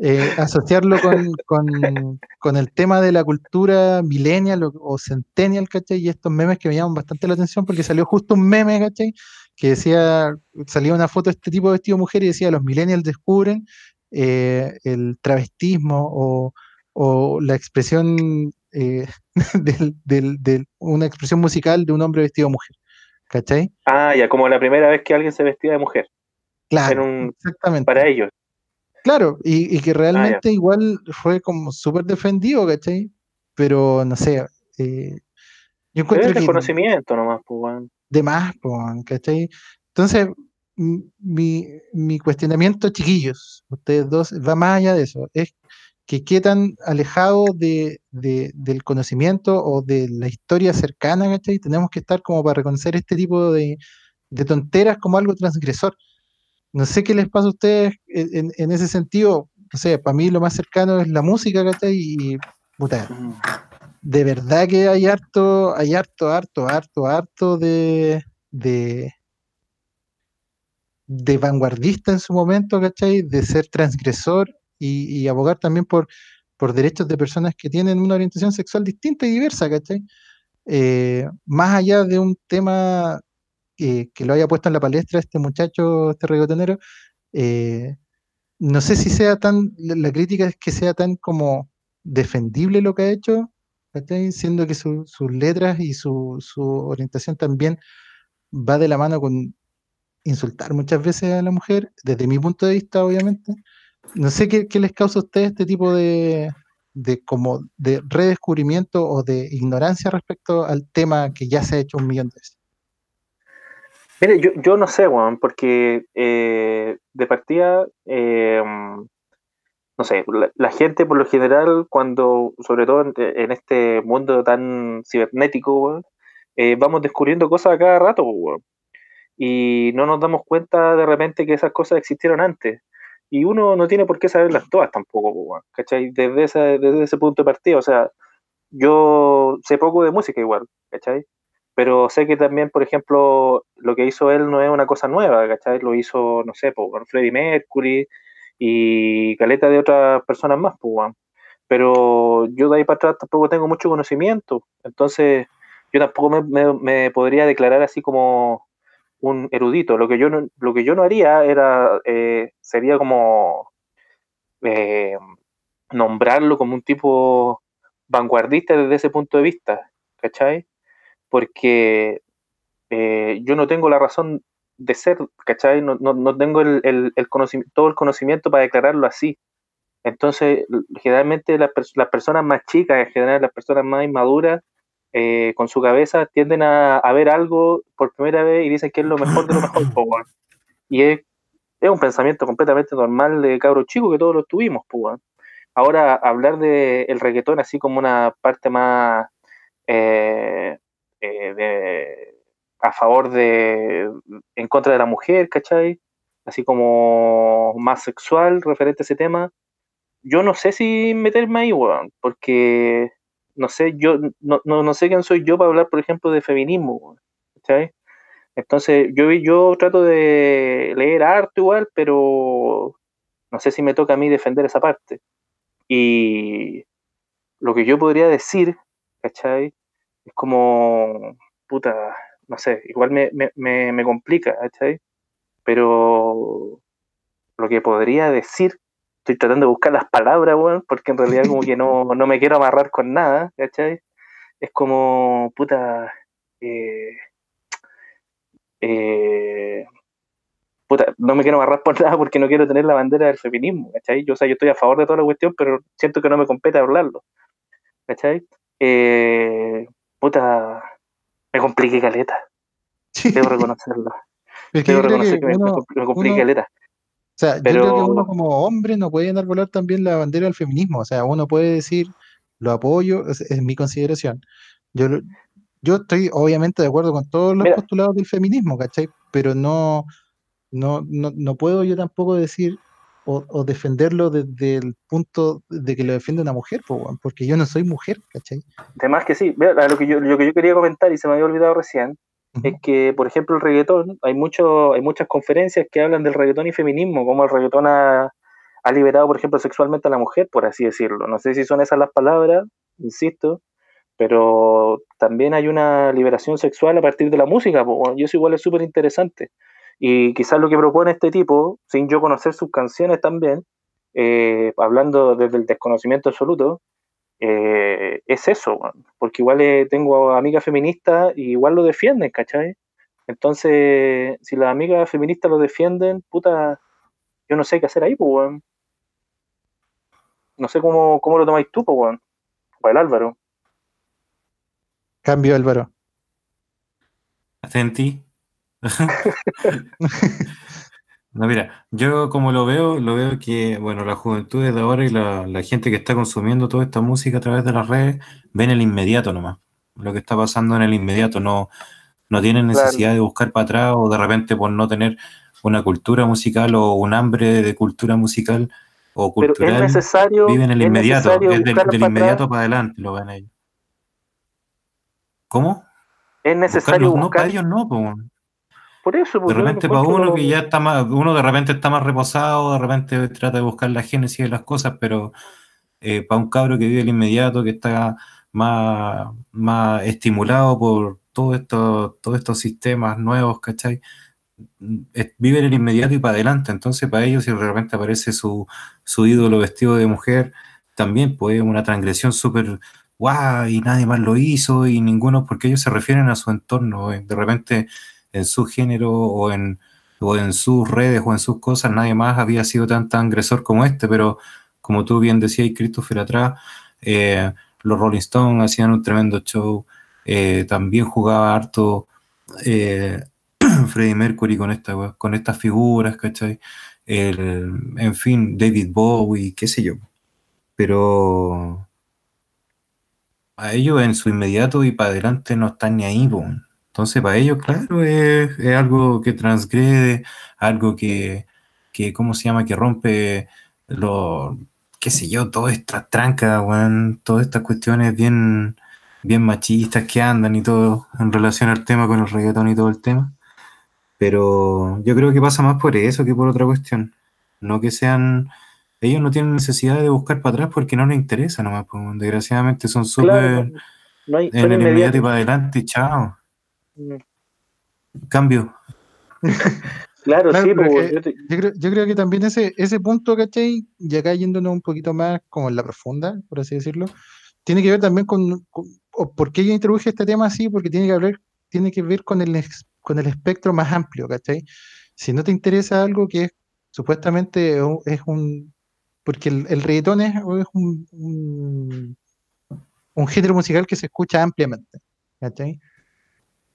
Eh, asociarlo con, con- con el tema de la cultura millennial o, o centennial, ¿cachai? Y estos memes que me llaman bastante la atención porque salió justo un meme, ¿cachai? Que decía, salía una foto de este tipo de vestido de mujer y decía, los millennials descubren eh, el travestismo o, o la expresión, eh, del, del- del- una expresión musical de un hombre vestido de mujer, ¿cachai?
Ah, ya, como la primera vez que alguien se vestía de mujer,
Claro,
un-
exactamente.
para ellos.
Claro, y, y que realmente igual fue como súper defendido, ¿cachai? Pero no sé, eh, Yo encuentro
Es
que
desconocimiento nomás, pues,
de más, po, ¿cachai? Entonces, mi, mi cuestionamiento, chiquillos, ustedes dos, va más allá de eso, es que qué tan alejado de, de- del conocimiento o de la historia cercana, ¿cachai? Tenemos que estar como para reconocer este tipo de, de tonteras como algo transgresor. No sé qué les pasa a ustedes en, en- en ese sentido, no sé, para mí lo más cercano es la música, ¿cachai? Y, puta, de verdad que hay harto, hay harto, harto, harto, harto de, de, de vanguardista en su momento, ¿cachai? De ser transgresor y, abogar también por, por derechos de personas que tienen una orientación sexual distinta y diversa, ¿cachai? Eh, más allá de un tema eh, que lo haya puesto en la palestra este muchacho, este reggaetonero, eh, no sé si sea tan, la crítica es que sea tan como defendible lo que ha hecho, ¿cachai? Siendo que su- sus letras y su, su orientación también va de la mano con insultar muchas veces a la mujer, desde mi punto de vista, obviamente. No sé qué, qué les causa a ustedes este tipo de, de como de redescubrimiento o de ignorancia respecto al tema que ya se ha hecho un millón de veces.
Mire, yo, yo no sé, weón, porque eh, de partida, eh, no sé, la, la gente por lo general, cuando, sobre todo en, este mundo tan cibernético, eh, vamos descubriendo cosas a cada rato, weón. Y no nos damos cuenta de repente que esas cosas existieron antes. Y uno no tiene por qué saberlas todas tampoco, weón, ¿cachai? Desde, esa, desde ese punto de partida, o sea, yo sé poco de música igual, ¿cachai? pero sé que también, por ejemplo, lo que hizo él no es una cosa nueva, ¿cachai? Lo hizo, no sé, pues, con Freddie Mercury y caleta de otras personas más, pues. Pero yo de ahí para atrás tampoco tengo mucho conocimiento, entonces yo tampoco me, me- me podría declarar así como un erudito. Lo que yo no, lo que yo no haría era, eh, sería como eh, nombrarlo como un tipo vanguardista desde ese punto de vista, ¿cachai? porque eh, yo no tengo la razón de ser, ¿cachai? No, no, no tengo el, el, el conocimiento, todo el conocimiento para declararlo así. Entonces, generalmente las, las personas más chicas, en general las personas más inmaduras, eh, con su cabeza tienden a, a ver algo por primera vez y dicen que es lo mejor de lo mejor. y es, es un pensamiento completamente normal de cabros chicos que todos lo tuvimos. Ahora, hablar del el reggaetón así como una parte más eh, eh, de, a favor de, en contra de la mujer, ¿cachai? Así como más sexual referente a ese tema. Yo no sé si meterme ahí, weón, porque no sé, yo no, no, no sé quién soy yo para hablar, por ejemplo, de feminismo, weón, ¿cachai? Entonces, yo, yo trato de leer harto igual, pero no sé si me toca a mí defender esa parte. Y lo que yo podría decir, ¿cachai? Es como, puta, no sé, igual me, me, me, me complica, ¿cachai? Pero lo que podría decir, estoy tratando de buscar las palabras, weón, porque en realidad como que no, no me quiero amarrar con nada, ¿cachai? Es como, puta, eh, eh, puta, no me quiero amarrar por nada porque no quiero tener la bandera del feminismo, ¿cachai? Yo, o sea, yo estoy a favor de toda la cuestión, pero siento que no me compete hablarlo, ¿cachai? Eh, puta, me compliqué caleta, debo reconocerlo.
Es que
Debo reconocer
que
que me,
uno,
me compliqué
uno-
caleta.
O sea, yo creo que uno como hombre no puede enarbolar también la bandera del feminismo. O sea, uno puede decir, lo apoyo, es, es mi consideración. Yo, yo estoy obviamente de acuerdo con todos los
Mira.
postulados del feminismo, ¿cachai? Pero no, no, no, no puedo yo tampoco decir o, o defenderlo desde el punto de que lo defiende una mujer, porque yo no soy mujer, ¿cachai?
Además que sí, mira, lo que yo, lo que yo quería comentar y se me había olvidado recién, es que, por ejemplo, el reggaetón, hay, mucho, hay muchas conferencias que hablan del reggaetón y feminismo, como el reggaetón ha, ha liberado, por ejemplo, sexualmente a la mujer, por así decirlo. No sé si son esas las palabras, insisto, pero también hay una liberación sexual a partir de la música, po, y eso igual es súper interesante. Y quizás lo que propone este tipo, sin yo conocer sus canciones también, eh, hablando desde el desconocimiento absoluto, eh, es eso, weón. porque igual eh, tengo amigas feministas y igual lo defienden, ¿cachai? Entonces, si las amigas feministas lo defienden, puta, yo no sé qué hacer ahí, pues, weón. No sé cómo, cómo lo tomáis tú, pues, weón. O el Álvaro.
Cambio, Álvaro.
Atenti. No, mira, yo como lo veo, lo veo que, bueno, la juventud de ahora y la, la gente que está consumiendo toda esta música a través de las redes, ven el inmediato nomás. Lo que está pasando en el inmediato, no, no tienen necesidad de buscar para atrás o de repente por no tener una cultura musical o un hambre de cultura musical o
Pero
cultural,
es necesario.
viven el inmediato, es del,
buscar
del
para
inmediato
atrás,
para adelante, lo ven ellos. ¿Cómo?
Es necesario
no,
buscar.
para ellos no, po.
Por eso,
De
pues, yo
repente para
encuentro-
uno que ya está más, uno de repente está más reposado, de repente trata de buscar la génesis de las cosas, pero eh, para un cabro que vive el inmediato, que está más, más estimulado por todo esto, todos estos sistemas nuevos, ¿cachai? Es- vive en el inmediato y para adelante. Entonces, para ellos, si de repente aparece su, su ídolo vestido de mujer, también pues una transgresión súper guau, y nadie más lo hizo, y ninguno, porque ellos se refieren a su entorno. eh, De repente, en su género o en, o en sus redes o en sus cosas, nadie más había sido tan transgresor como este, pero como tú bien decías, Christopher atrás, eh, los Rolling Stones hacían un tremendo show, eh, también jugaba harto eh, Freddie Mercury con, esta, con estas figuras, ¿cachai? El- en fin, David Bowie, qué sé yo. Pero a ellos en su inmediato y para adelante no están ni ahí, po. Entonces, para ellos, claro, es, es algo que transgrede, algo que, que, ¿cómo se llama? Que rompe lo, qué sé yo, todas estas trancas, weón, todas estas cuestiones bien, bien machistas que andan y todo en relación al tema con el reggaetón y todo el tema. Pero yo creo que pasa más por eso que por otra cuestión. No que sean, ellos no tienen necesidad de buscar para atrás porque no les interesa nomás, pues, desgraciadamente son súper
Claro, no
en el inmediato y para adelante, y chao. Cambio.
Claro,
Claro,
sí,
pero
pues, yo te-
Yo creo, yo creo que también ese, ese punto, ¿cachai? Y acá yéndonos un poquito más como en la profunda, por así decirlo, tiene que ver también con, con- o por qué yo introduje este tema así, porque tiene que ver, tiene que ver con el, ex- con el espectro más amplio, ¿cachai? Si no te interesa algo que es supuestamente es un- es un, porque el, el reggaetón es, es un, un, un género musical que se escucha ampliamente, ¿cachai?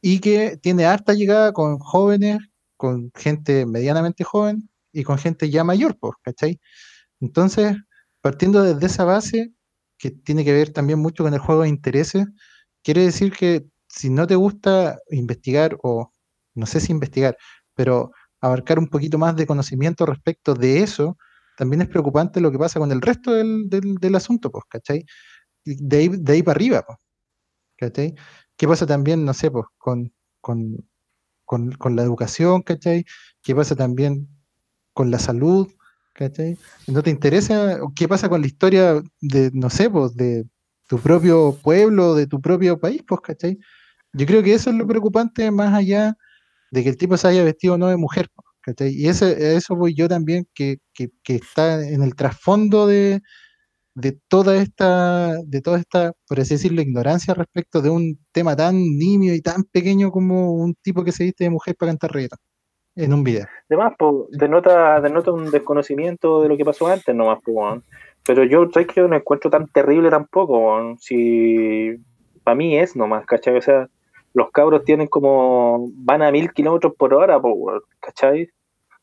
Y que tiene harta llegada con jóvenes, con gente medianamente joven y con gente ya mayor, ¿cachai? Entonces, partiendo desde esa base, que tiene que ver también mucho con el juego de intereses, quiere decir que si no te gusta investigar, o no sé si investigar, pero abarcar un poquito más de conocimiento respecto de eso, también es preocupante lo que pasa con el resto del, del- asunto, ¿cachai? De ahí, para arriba, ¿cachai? ¿Qué pasa también, no sé, pues, con, con, con, con la educación, ¿cachai? ¿Qué pasa también con la salud? ¿cachai? ¿No te interesa qué pasa con la historia de, no sé, pues, de tu propio pueblo, de tu propio país, pues, ¿cachai? Yo creo que eso es lo preocupante más allá de que el tipo se haya vestido no de mujer, pues, ¿cachai? Y ese, eso voy yo también, que, que, que está en el trasfondo de, de toda esta, de toda esta, por así decirlo, ignorancia respecto de un tema tan nimio y tan pequeño como un tipo que se viste de mujer para cantar reggaetón en un video.
Además, pues, denota, denota un desconocimiento de lo que pasó antes nomás, pues. Pero yo, ¿sabes que yo no encuentro tan terrible tampoco? Si para mí es nomás, ¿cachai? O sea, los cabros tienen como, van a mil kilómetros por hora, pues, ¿cachai?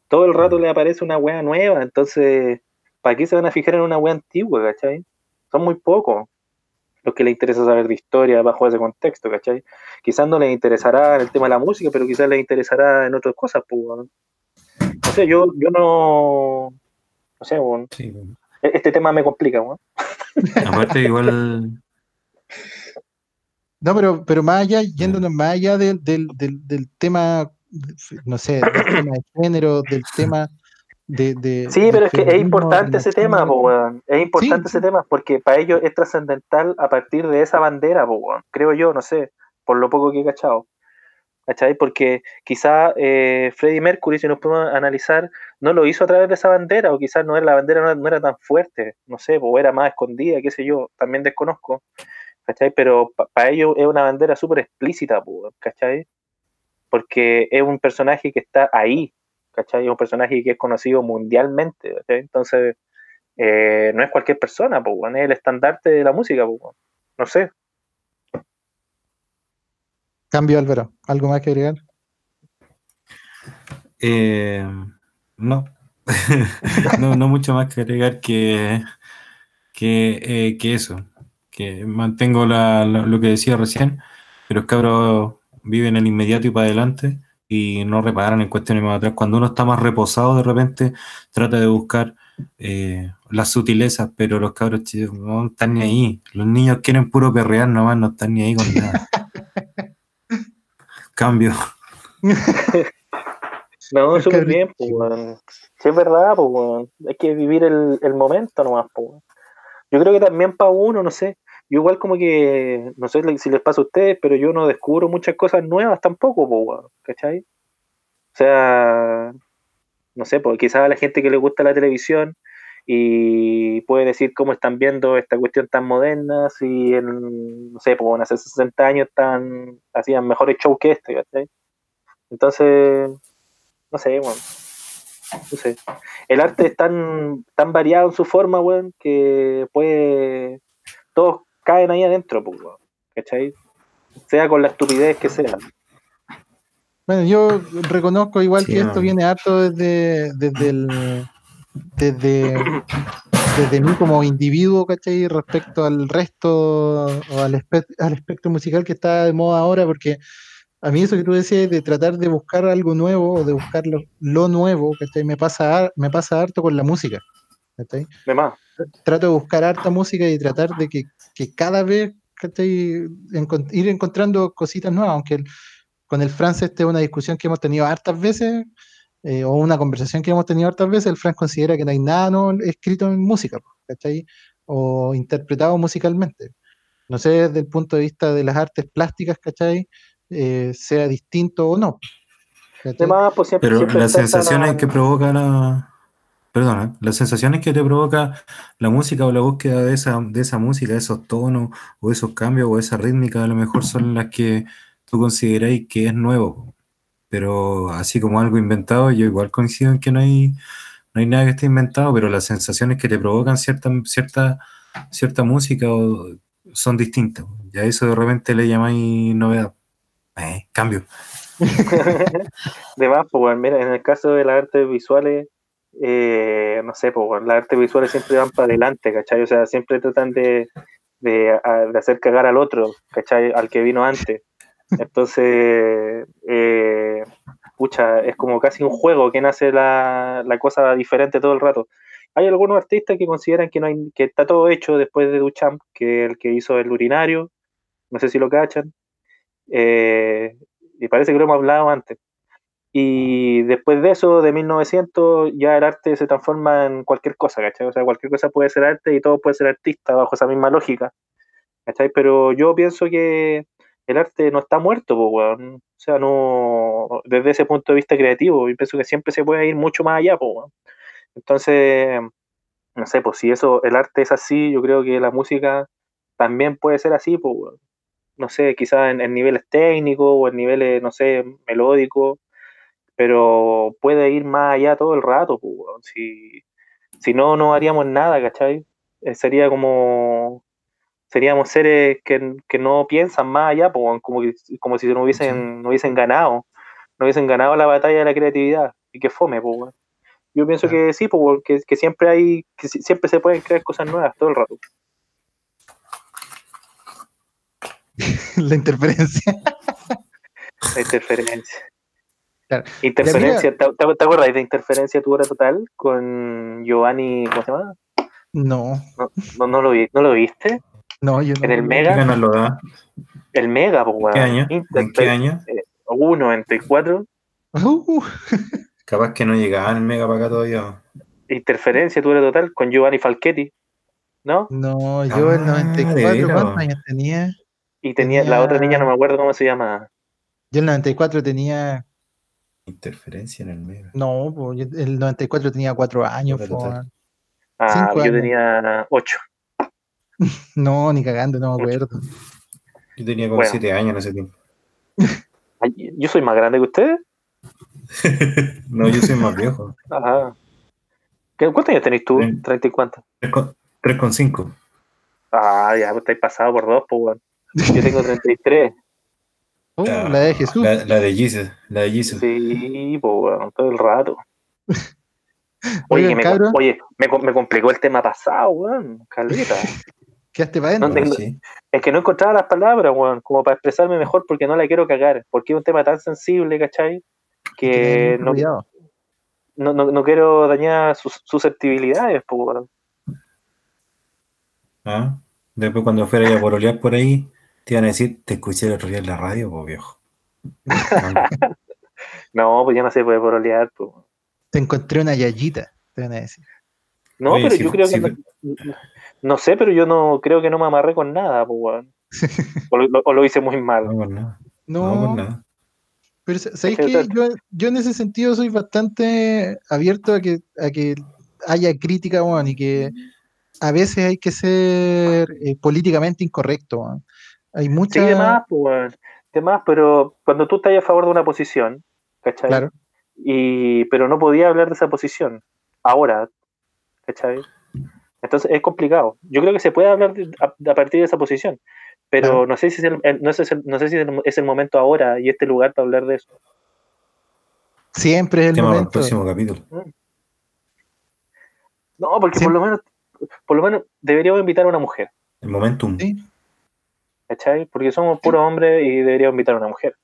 Todo el rato le aparece una wea nueva, entonces, ¿para qué se van a fijar en una wea antigua, ¿cachai? Son muy pocos los que les interesa saber de historia bajo ese contexto, ¿cachai? Quizás no les interesará el tema de la música, pero quizás les interesará en otras cosas, pues. No sé, yo, yo no. No sé, weón.
Sí.
Este tema me complica, weón.
Aparte, igual,
No, pero, pero más allá, yéndonos más allá del, del, del, del tema, no sé, del tema de género, del tema de... de
Sí, pero es que es importante ese tema,
relación-
po, weón. Es importante
Sí,
ese tema porque para ellos es trascendental a partir de esa bandera, po, weón. Creo yo, no sé, por lo poco que he cachado. ¿Cachai? Porque quizá eh, Freddie Mercury, si nos podemos analizar, no lo hizo a través de esa bandera, o quizás no era, la bandera no, no era tan fuerte, no sé, o era más escondida, qué sé yo, también desconozco. ¿Cachai? Pero para ellos es una bandera súper explícita, po, ¿cachai? Porque es un personaje que está ahí, ¿cachai? Es un personaje que es conocido mundialmente, ¿cachai? Entonces, eh, no es cualquier persona, pues, weón, es el estandarte de la música, pues, no sé.
Cambio, Álvaro. ¿Algo más que agregar?
Eh, no. no, no mucho más que agregar que, que, eh, que eso. Que mantengo la, la- lo que decía recién, pero los cabros viven en el inmediato y para adelante y no reparan en cuestiones más atrás. Cuando uno está más reposado, de repente trata de buscar eh, las sutilezas, pero los cabros chicos no están ni ahí. Los niños quieren puro perrear nomás, no están ni ahí con nada. Cambio.
No,
Es
súper
que-
bien, pues, weón. Sí, es verdad, pues, weón. Hay que vivir el, el momento nomás, pues. Yo creo que también para uno, no sé. Yo igual como que, no sé si les pasa a ustedes, pero yo no descubro muchas cosas nuevas tampoco, weón. ¿Cachai? O sea, no sé, pues quizás a la gente que le gusta la televisión y puede decir cómo están viendo esta cuestión tan moderna, si en, no sé, pues hace 60 años tan, hacían mejores shows que este, ¿cachai? Entonces, no sé, weón. No sé. El arte es tan, tan variado en su forma, weón, que puede. Todos caen ahí adentro, pues. ¿Cachai? Sea con la estupidez que sea.
Bueno, yo reconozco igual
Sí,
que esto viene harto desde, desde el desde, desde mí como individuo, ¿cachai? Respecto al resto o al, espe- al espectro musical que está de moda ahora, porque a mí eso que tú decías de tratar de buscar algo nuevo o de buscar lo, lo nuevo, ¿cachai? Me pasa, me pasa harto con la música, ¿cachai?
De más.
trato de buscar harta música y tratar de que, que cada vez ¿cachai? Encon- ir encontrando cositas nuevas, aunque el- con el Franz este es una discusión que hemos tenido hartas veces, eh, o una conversación que hemos tenido hartas veces, el Franz considera que no hay nada nuevo escrito en música, ¿cachai? O interpretado musicalmente. No sé desde el punto de vista de las artes plásticas, ¿cachai? Eh, sea distinto o no.
De
¿cachai?
más, pues siempre.
Pero
siempre
las sensaciones que provoca la. Perdona, las sensaciones que te provoca la música o la búsqueda de esa, de esa música, esos tonos, o esos cambios, o esa rítmica, a lo mejor son las que tú consideráis que es nuevo. Pero así como algo inventado, yo igual coincido en que no hay, no hay nada que esté inventado, pero las sensaciones que te provocan cierta, cierta, cierta música o- son distintas. Y a eso de repente le llamáis novedad. Eh, cambio.
De más, pues, mira, en el caso de las artes visuales, eh, no sé, pues, las artes visuales siempre van para adelante, ¿cachai? O sea, siempre tratan de, de, de hacer cagar al otro, ¿cachai? Al que vino antes. Entonces, eh, pucha, es como casi un juego que nace la, la cosa diferente todo el rato. Hay algunos artistas que consideran que no hay, que está todo hecho después de Duchamp, que el que hizo el urinario, no sé si lo cachan, eh, y parece que lo hemos hablado antes. Y después de eso, de 1900, ya el arte se transforma en cualquier cosa, ¿cachai? O sea, cualquier cosa puede ser arte y todo puede ser artista bajo esa misma lógica, ¿cachai? Pero yo pienso que el arte no está muerto, pues, weón. O sea, no, desde ese punto de vista creativo, yo pienso que siempre se puede ir mucho más allá, pues, weón. Entonces, no sé, pues si eso, el arte es así, yo creo que la música también puede ser así, pues, weón. no sé, quizás en, en niveles técnicos o en niveles, no sé, melódicos, pero puede ir más allá todo el rato, pues. Si, si no, no haríamos nada, ¿cachai? Eh, sería como, seríamos seres que, que no piensan más allá, pues, como, como si no hubiesen, no hubiesen ganado, no hubiesen ganado la batalla de la creatividad, y que fome, pues. Yo pienso que sí, pues, weón, que, siempre hay, que si- siempre se pueden crear cosas nuevas todo el rato.
la interferencia.
La interferencia.
Claro.
Interferencia, ¿te, te, acuerdas de interferencia tu hora total con Giovanni, ¿cómo se llama?
No,
No, no, no lo, vi, ¿no lo viste?
no, yo no.
En el
¿Qué
Mega,
ganas lo da?
el Mega, pues, weón.
¿Qué año?
Inter-
¿En qué año?
1.94,
Uh,
Capaz que no llegaban el mega para acá todavía.
interferencia tu hora total con Giovanni Falchetti, ¿no?
no, yo el
Ah, de
94,
veras.
¿cuántos años tenía?
Y tenía,
Tenía-
la otra niña, no me acuerdo cómo se llama.
Yo el 94 tenía,
Interferencia en el mega.
no, po, yo el 94 tenía 4 años.
Hora
po,
total.
Ah,
Cinco
yo
años.
tenía 8.
No, ni cagando, no me acuerdo.
Yo tenía como
Bueno.
7 años en ese tiempo.
¿Yo soy más grande que ustedes?
No, yo soy más viejo.
Ajá. ¿Qué- ¿Cuántos años tenéis tú?
Sí.
¿30 y cuántos?
3,5.
Ah, ya, pues estáis pasado por dos, pues, weón. Yo tengo 33.
Oh, la de Jesús.
La, la de Jesus. La de Jesus.
Sí, pues, todo el rato. Oye,
Oigan,
me, oye me, me complicó el tema pasado, weón. Caleta.
Quedaste para adentro.
No tengo-
Sí.
Es que no encontraba las palabras, weón, como para expresarme mejor porque no la quiero cagar. Porque es un tema tan sensible, ¿cachai? Que no, no, no, no quiero dañar sus susceptibilidades, pues, weón.
¿Ah? Después cuando fuera ya por olear por ahí, te iban a decir, te escuché el otro día en la radio, pues viejo.
No, pues ya no se puede porolear, pues.
Te encontré una yayita, te van a decir.
No,
Oye,
pero yo creo que. No, no sé, pero yo no creo que no me amarré con nada, pues, weón. O lo, o lo hice muy mal.
No, por nada.
No,
No, por nada.
pero sa- ¿sabéis
Es que,
qué? Yo, yo en ese sentido soy bastante abierto a que, a que haya crítica, weón, y que a veces hay que ser eh, políticamente incorrecto, weón. Hay
Sí,
mucha...
demás, pues. Demás, pero cuando tú estás a favor de una posición, ¿cachai?
Claro,
y pero no podía hablar de esa posición ahora, ¿cachai? Entonces es complicado. Yo creo que se puede hablar de- a, a partir de esa posición, pero
Claro.
no sé si es el, el- no sé, no sé si es el momento ahora y este lugar para hablar de eso.
siempre es el
Tema para el
momento.
próximo capítulo.
No, porque
Sí.
por lo menos por lo menos deberíamos invitar a una mujer,
El momentum.
Sí.
¿Cachai? Porque somos puros hombres y deberíamos invitar a una mujer.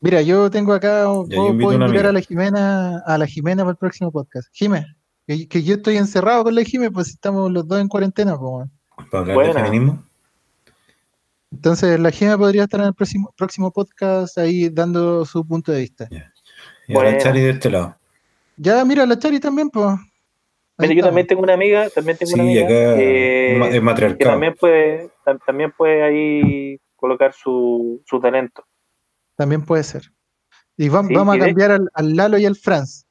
Mira, yo tengo acá,
yo
puedo,
a
invitar a la Jimena, a la Jimena para el próximo podcast. Jimé, que, que yo estoy encerrado con la Jimé, pues estamos los dos en cuarentena, pues.
Para hablar de feminismo.
Entonces la Jimé podría estar en el próximo, próximo podcast ahí dando su punto de vista.
Y ahora
Buena.
Chari de este lado.
Ya, mira, la Chari también, pues.
Mira, yo también tengo una amiga, también tengo una
Sí,
amiga
acá
eh,
es es
que
matriarcado.
también puede, tam- también puede ahí colocar su, su talento.
También puede ser. Y vam-
Sí,
vamos
y
a cambiar al, al Lalo y al Franz.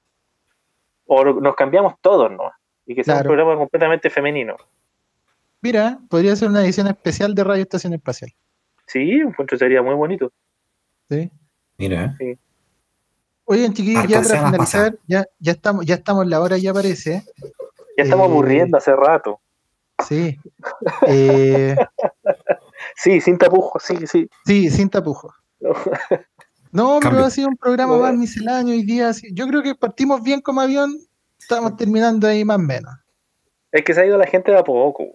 O nos cambiamos todos, ¿no? Y que sea
Claro.
un programa completamente femenino.
Mira, podría ser una edición especial de Radio Estación Espacial.
Sí, encuentro que sería muy bonito.
¿sí?
Mira, ¿eh?
Oigan, chiquillos, ya para finalizar, ya, ya estamos, ya estamos en la hora, ya parece. ¿eh?
Ya estamos
Eh,
aburriendo hace rato.
Sí. Eh,
Sí, sin tapujos, sí, sí.
sí, sin tapujos. No, pero
Cambio.
ha sido un programa más misceláneo hoy día. así- Yo creo que partimos bien como avión, estamos terminando ahí más o menos.
Es que se ha ido la gente de a poco.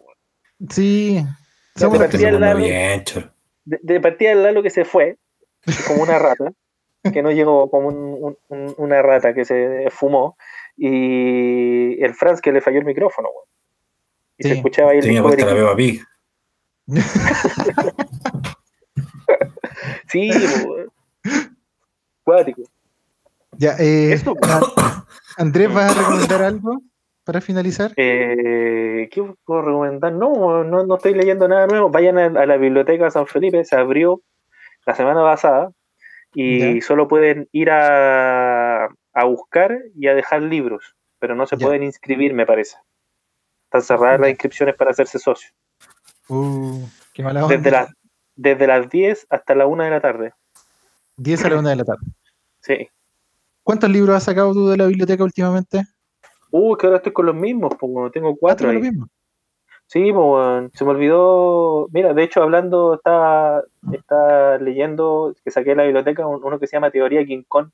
Sí. Somos que
partía el
bien.
De, de partida el Lalo que se fue, como una rata, que no llegó como un- un- un- una rata que se fumó, y el Franz que le falló el micrófono. Y
Sí.
se escuchaba ahí el
Tenía puesta la. Beba Pig.
Sí. Cuático.
Ya, eh,
Eso,
a- Andrés, ¿vas a recomendar algo para finalizar?
Eh, ¿Qué puedo recomendar? No, no, no estoy leyendo nada nuevo. Vayan a, a la biblioteca San Felipe, se abrió la semana pasada y solo pueden ir a, a buscar y a dejar libros, pero no se pueden inscribir, me parece. Están cerradas las inscripciones para hacerse socio.
Uh, qué mala onda.
Desde, las desde las 10 hasta la 1 de la tarde.
10 a la 1 de la tarde.
Sí.
¿Cuántos libros has sacado tú de la biblioteca últimamente?
Uh, que ahora estoy con los mismos, pues, tengo cuatro
Ah,
ahí.
lo mismo.
Sí, se me olvidó. Mira, de hecho, hablando, está, está leyendo que saqué de la biblioteca un- uno que se llama Teoría King Kong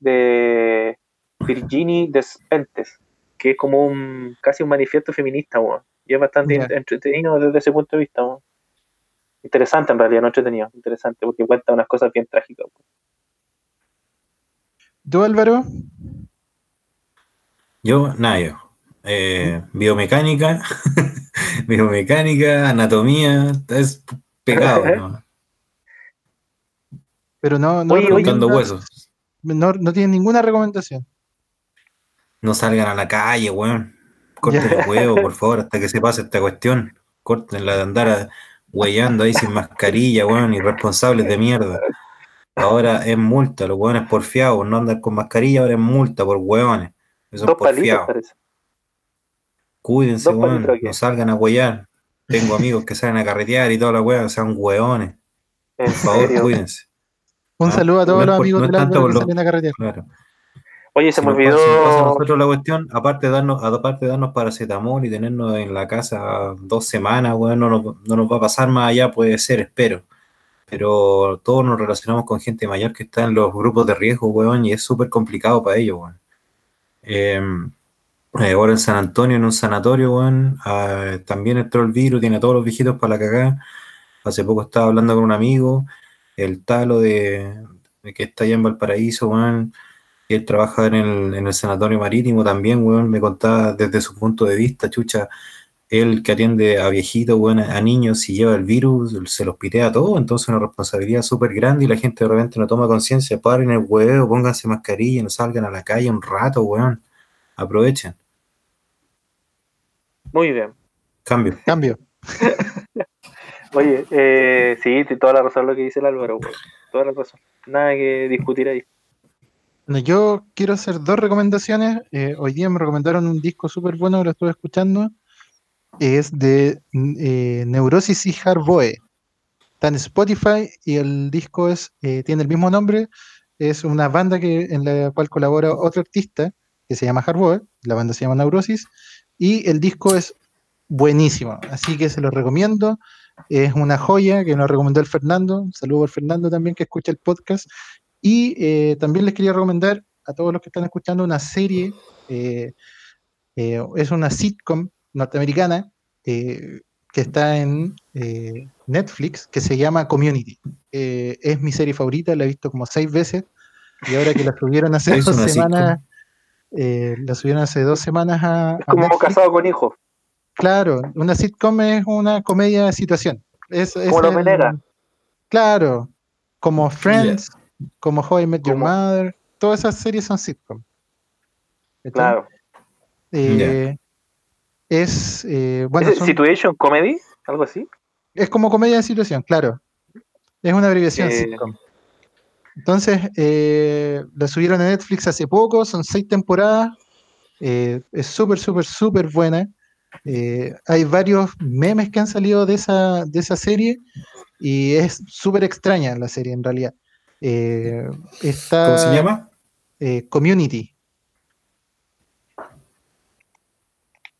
de Virginie Despentes, que es como un casi un manifiesto feminista, weón. Y es bastante entretenido desde ese punto de vista. Interesante en realidad, no entretenido, interesante, porque cuenta unas cosas bien trágicas.
¿Tú, Álvaro?
Yo, nada, yo. Eh, biomecánica, biomecánica, anatomía, es pegado, ¿no?
Pero no, no,
Oye,
huesos.
no, no tiene ninguna recomendación.
No salgan a la calle, weón. Corten
Ya.
el huevo, por favor, hasta que se pase esta cuestión. Corten de andar a- huellando ahí sin mascarilla, weón, irresponsables de mierda. Ahora es multa, los hueones porfiados, no andar con mascarilla, ahora es multa por hueones. Son
Dos palitos,
porfiados.
parece.
Cuídense, weón, no salgan a huellar. Tengo amigos que salen a carretear y toda la weá, sean hueones.
En
Por favor,
serio.
cuídense.
Un
Ah,
saludo a todos los amigos
no
del
es tanto
que
lo-
salen a carretear.
Claro.
Oye, se
Si
me
nos pasa- a
olvidó.
nosotros la cuestión, aparte de darnos, aparte de darnos paracetamol y tenernos en la casa dos semanas, weón, no nos, no nos va a pasar más allá, puede ser, espero. pero todos nos relacionamos con gente mayor que está en los grupos de riesgo, weón, y es súper complicado para ellos, weón. Eh, ahora en San Antonio, en un sanatorio, weón, ah, también entró el virus, tiene a todos los viejitos para la cagada. Hace poco estaba hablando con un amigo, el talo de, que está allá en Valparaíso, weón, él trabaja en el, en el sanatorio marítimo también, weón, me contaba desde su punto de vista, chucha, él que atiende a viejitos, weón, a niños, si lleva el virus, se los pitea todo, entonces una responsabilidad súper grande y la gente de repente no toma conciencia, paren el huevo, pónganse mascarilla, no salgan a la calle un rato, weón, aprovechen.
Muy bien.
Cambio.
Cambio.
Oye, eh, sí, sí, toda la razón lo que dice el Álvaro, weón. Toda la razón. Nada que discutir ahí.
Bueno, Yo quiero hacer dos recomendaciones. Eh, hoy día me recomendaron un disco súper bueno que lo estuve escuchando. Es de eh, Neurosis y Harboe. Está en Spotify y el disco es, eh, tiene el mismo nombre. Es una banda que, en la cual colabora otro artista que se llama Harboe. La banda se llama Neurosis. Y el disco es buenísimo. Así que se lo recomiendo. Es una joya que nos recomendó el Fernando. Un saludo al Fernando también que escucha el podcast. Y eh, también les quería recomendar a todos los que están escuchando una serie, eh, eh, es una sitcom norteamericana que está en Netflix, que se llama Community. Es mi serie favorita, la he visto como seis veces, y ahora que la subieron hace dos semanas, eh, la subieron hace dos semanas a,
Es
a
como
Netflix.
casado con hijos.
Claro, una sitcom es una comedia de situación. Es, es
Como
el-. Claro, como Friends, como How I Met Your Mother, todas esas series son sitcom.
Claro.
Eh, Es, eh, bueno,
¿Es
son-
Situation Comedy? ¿Algo así?
es como comedia de situación, claro. Es una abreviación
Eh,
sitcom. Entonces, eh, la subieron a Netflix hace poco, son seis temporadas. eh, es súper, súper, súper buena. Eh, hay varios memes que han salido de esa, de esa serie y es súper extraña la serie en realidad. Está,
¿Cómo se llama?
Community.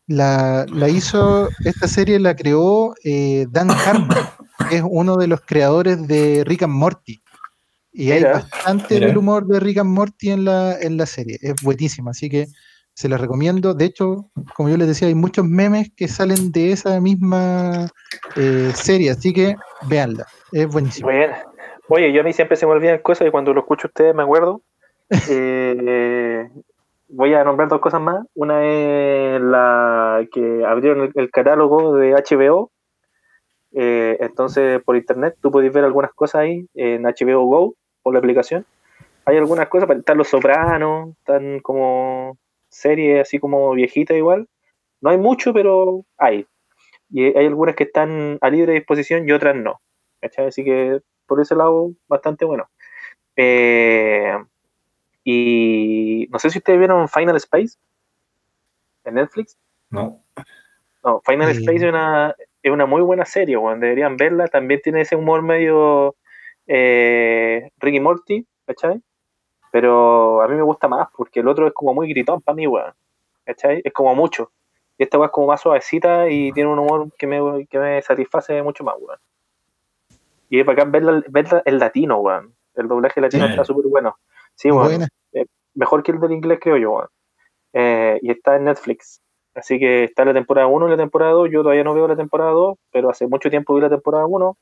La, la hizo, esta serie la creó Dan Harmon, que es uno de los creadores de Rick and Morty. Y hay
Mira.
bastante
Mira.
del humor de Rick and Morty en la, en la serie. Es buenísima, así que se la recomiendo. De hecho, como yo les decía, hay muchos memes que salen de esa misma eh, serie, así que véanla. Es buenísima.
Bueno. Oye, yo a mí siempre se me olvidan cosas y cuando lo escucho a ustedes me acuerdo. Eh, voy a nombrar dos cosas más. Una es la que abrieron el, el catálogo de HBO. Eh, entonces, por internet, tú puedes ver algunas cosas ahí en HBO Go, por la aplicación. Hay algunas cosas, están Los Sopranos, están como series así como viejitas igual. No hay mucho, pero hay. Y hay algunas que están a libre disposición y otras no. ¿cachai? Así que por ese lado, bastante bueno. Eh, y no sé si ustedes vieron Final Space en Netflix.
No.
No, Final. Space es una, es una muy buena serie, weón. Deberían verla. También tiene ese humor medio eh, Ricky Morty, ¿cachai? Pero a mí me gusta más porque el otro es como muy gritón para mí, weón. ¿Cachai? Es como mucho. Y esta weón es como más suavecita y tiene un humor que me, que me satisface mucho más, weón. Y es bacán verla, verla en latino, weón. El doblaje latino
Sí.
está súper bueno. Sí, weón
Buena.
mejor que el del inglés, creo yo. weón. Eh, y está en Netflix. Así que está la temporada 1 y la temporada 2. Yo todavía no veo la temporada 2, pero hace mucho tiempo vi la temporada 1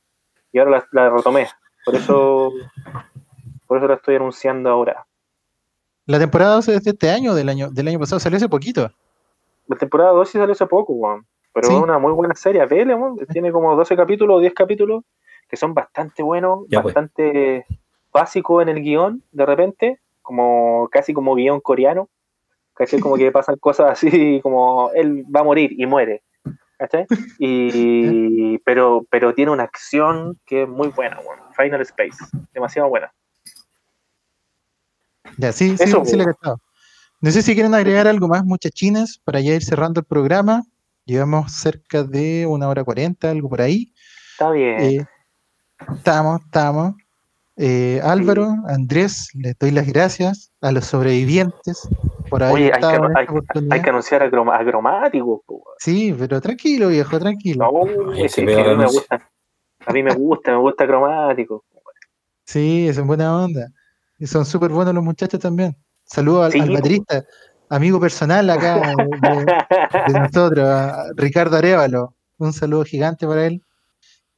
y ahora la, la retomé. Por eso, por eso la estoy anunciando ahora.
La temporada 12 es de este año, del año, del año pasado, salió hace poquito.
La temporada 2 sí salió hace poco, weón. Pero
Sí.
es una muy buena serie. Vele, weón. Tiene como 12 capítulos o 10 capítulos que son bastante buenos,
Ya, pues.
bastante básicos en el guion, de repente, como casi como guion coreano. ¿Cachai? Como que pasan cosas así, como él va a morir y muere. ¿Cachai? Y, pero, pero tiene una acción que es muy buena. Final Space. Demasiado buena.
Ya, sí, sí,
Eso,
sí le he. No sé si quieren agregar algo más, muchachines, para ya ir cerrando el programa. Llevamos cerca de una hora cuarenta, algo por ahí.
Está bien.
Eh, estamos, estamos. Eh, Álvaro, Andrés, les doy las gracias a los sobrevivientes por haber
Oye, hay que,
estado en
hay,
esta oportunidad.
hay que anunciar a, po.
Sí, pero tranquilo, viejo, tranquilo.
No,
Ay,
es que a mí me gustan. A mí me gusta, me gusta cromático.
Sí, es buena onda. Y son súper buenos los muchachos también. Saludos al,
Sí,
al baterista, amigo personal acá de, de nosotros, a Ricardo Arevalo. Un saludo gigante para él.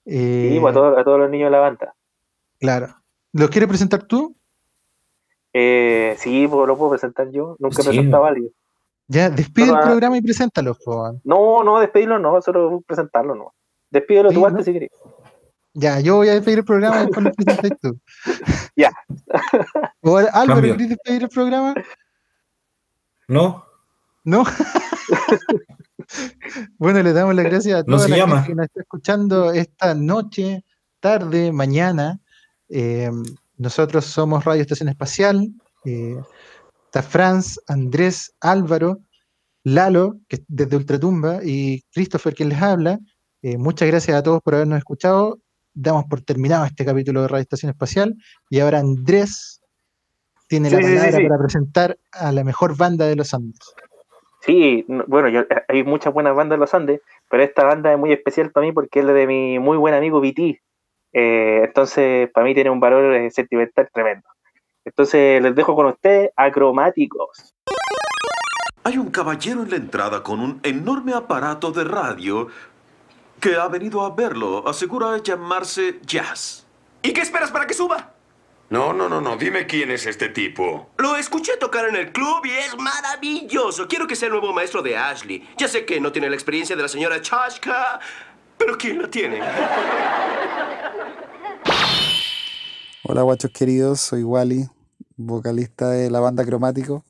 Eh,
Sí, a todos los niños de la banda.
Claro. ¿Los quieres presentar tú?
Eh, sí, pues lo puedo presentar yo. Nunca he
Sí.
presentado a alguien.
Ya, despide el programa y preséntalos, po.
No, no, despedirlo no, solo presentarlo no. Despídelo
Sí,
tú antes
¿no?
si querés.
Ya, yo voy a despedir el programa y después lo presentas tú.
Ya.
O, Álvaro,
Cambio.
¿querés despedir el programa?
¿No?
¿No? bueno, le damos las gracias a
No
toda
se
la
llama.
gente que nos está escuchando esta noche, tarde, mañana. Eh, nosotros somos Radio Estación Espacial. eh, está Franz, Andrés, Álvaro, Lalo, que es desde Ultratumba, y Christopher, quien les habla. Eh, muchas gracias a todos por habernos escuchado. Damos por terminado este capítulo de Radio Estación Espacial. Y ahora Andrés tiene la
Sí, sí, sí,
palabra para presentar a la mejor banda de los Andes.
Sí, no- bueno, yo, hay muchas buenas bandas en los Andes, pero esta banda es muy especial para mí porque es la de mi muy buen amigo Viti. Eh, entonces, para mí tiene un valor eh, sentimental tremendo. Entonces, les dejo con ustedes acromáticos.
Hay un caballero en la entrada con un enorme aparato de radio que ha venido a verlo. Asegura llamarse Jazz.
¿Y qué esperas para que suba?
No, no, no, no. Dime quién es este tipo.
Lo escuché tocar en el club y es maravilloso. Quiero que sea el nuevo maestro de Ashley. Ya sé que no tiene la experiencia de la señora Chashka, pero ¿quién la tiene?
Hola guachos queridos, soy Wally, vocalista de la banda Cromático.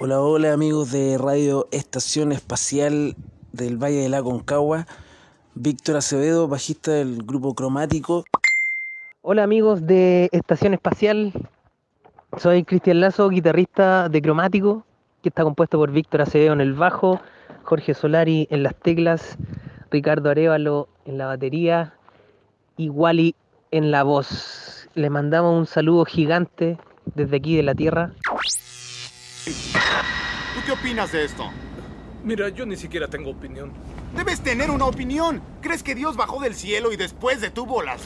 Hola, hola amigos de Radio Estación Espacial del Valle de la Concagua. Víctor Acevedo, bajista del grupo Cromático.
Hola amigos de Estación Espacial, soy Cristian Lazo, guitarrista de Cromático, que está compuesto por Víctor Acevedo en el bajo, Jorge Solari en las teclas, Ricardo Arevalo en la batería y Wally en la voz. Les mandamos un saludo gigante desde aquí de la Tierra.
¿Tú qué opinas de esto?
Mira, yo ni siquiera tengo opinión.
Debes tener una opinión. ¿Crees que Dios bajó del cielo y después detuvo las?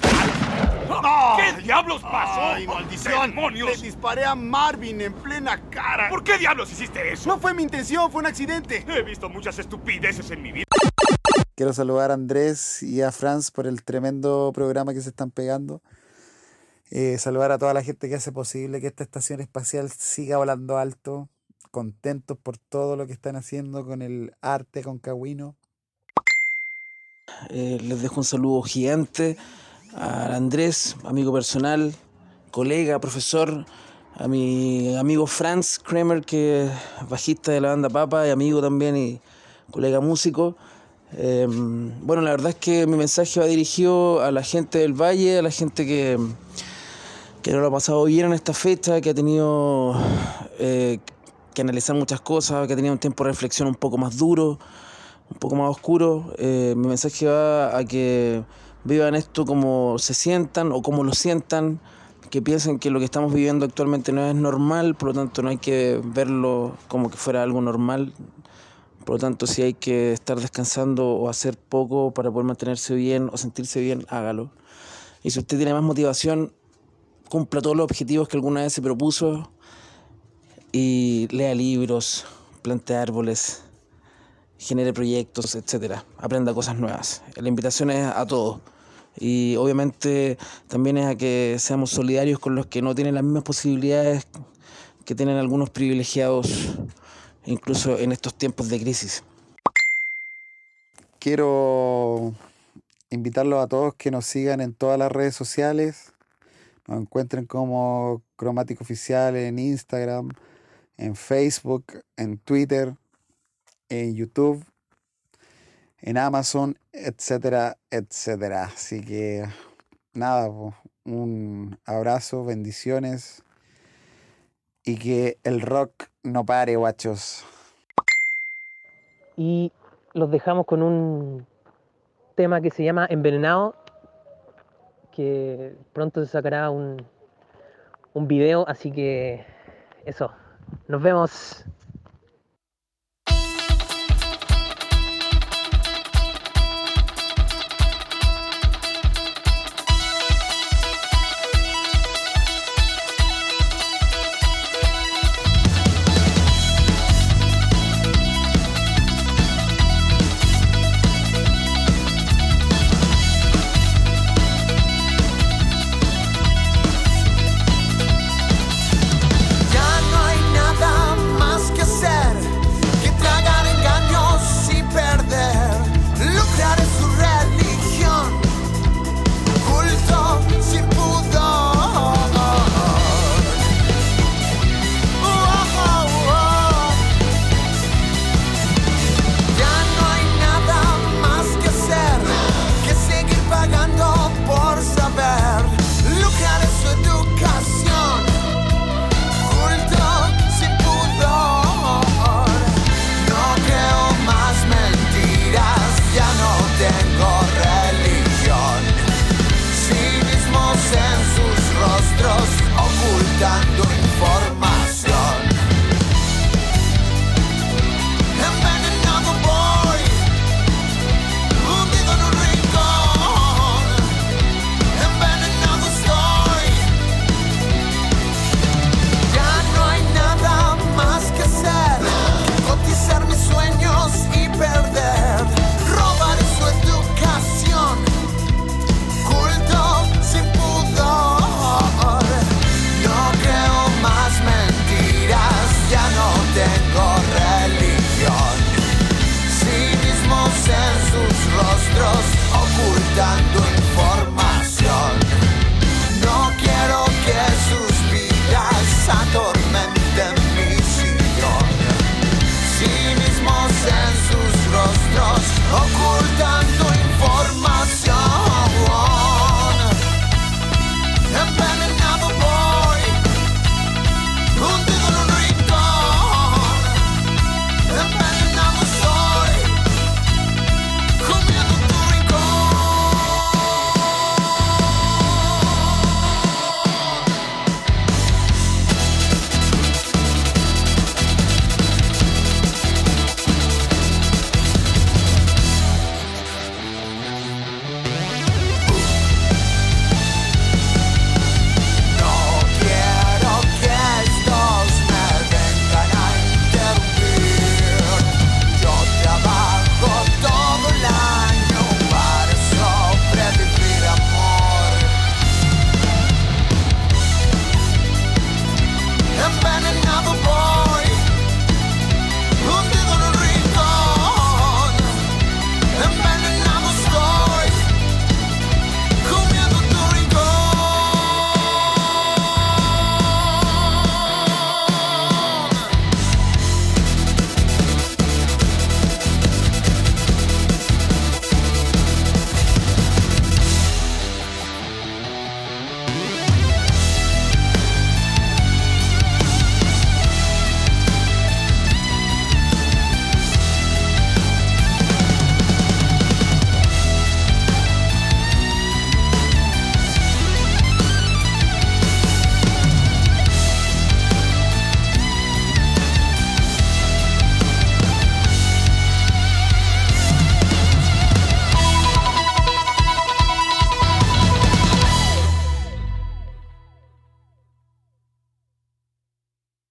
¡No!
¿Qué diablos pasó?
¡Ay, maldición!
¡Demonios!
Le disparé a Marvin en plena cara.
¿Por qué diablos hiciste eso?
No fue mi intención, fue un accidente.
He visto muchas estupideces en mi vida.
Quiero saludar a Andrés y a Franz por el tremendo programa que se están pegando. Eh, saludar a toda la gente que hace posible que esta estación espacial siga volando alto. Contentos por todo lo que están haciendo con el arte concagüino.
Eh, les dejo un saludo gigante a Andrés, amigo personal, colega, profesor, a mi amigo Franz Kramer, que es bajista de la banda Papa y amigo también y colega músico. Eh, bueno, la verdad es que mi mensaje va dirigido a la gente del Valle, a la gente que, que no lo ha pasado bien en esta fecha, que ha tenido eh, que analizar muchas cosas, que ha tenido un tiempo de reflexión un poco más duro, un poco más oscuro. Eh, mi mensaje va a que vivan esto como se sientan o como lo sientan, que piensen que lo que estamos viviendo actualmente no es normal, por lo tanto no hay que verlo como que fuera algo normal. Por lo tanto, si hay que estar descansando o hacer poco para poder mantenerse bien o sentirse bien, hágalo. Y si usted tiene más motivación, cumpla todos los objetivos que alguna vez se propuso y lea libros, plante árboles, genere proyectos, etcétera. Aprenda cosas nuevas. La invitación es a todos. Y obviamente también es a que seamos solidarios con los que no tienen las mismas posibilidades que tienen algunos privilegiados, incluso en estos tiempos de crisis.
Quiero invitarlos a todos que nos sigan en todas las redes sociales. Nos encuentren como Cromático Oficial en Instagram, en Facebook, en Twitter, en YouTube, en Amazon, etcétera, etcétera. Así que nada, un abrazo, bendiciones y que el rock no pare, guachos.
Y los dejamos con un tema que se llama Envenenado, que pronto se sacará un, un video, así que eso, nos vemos.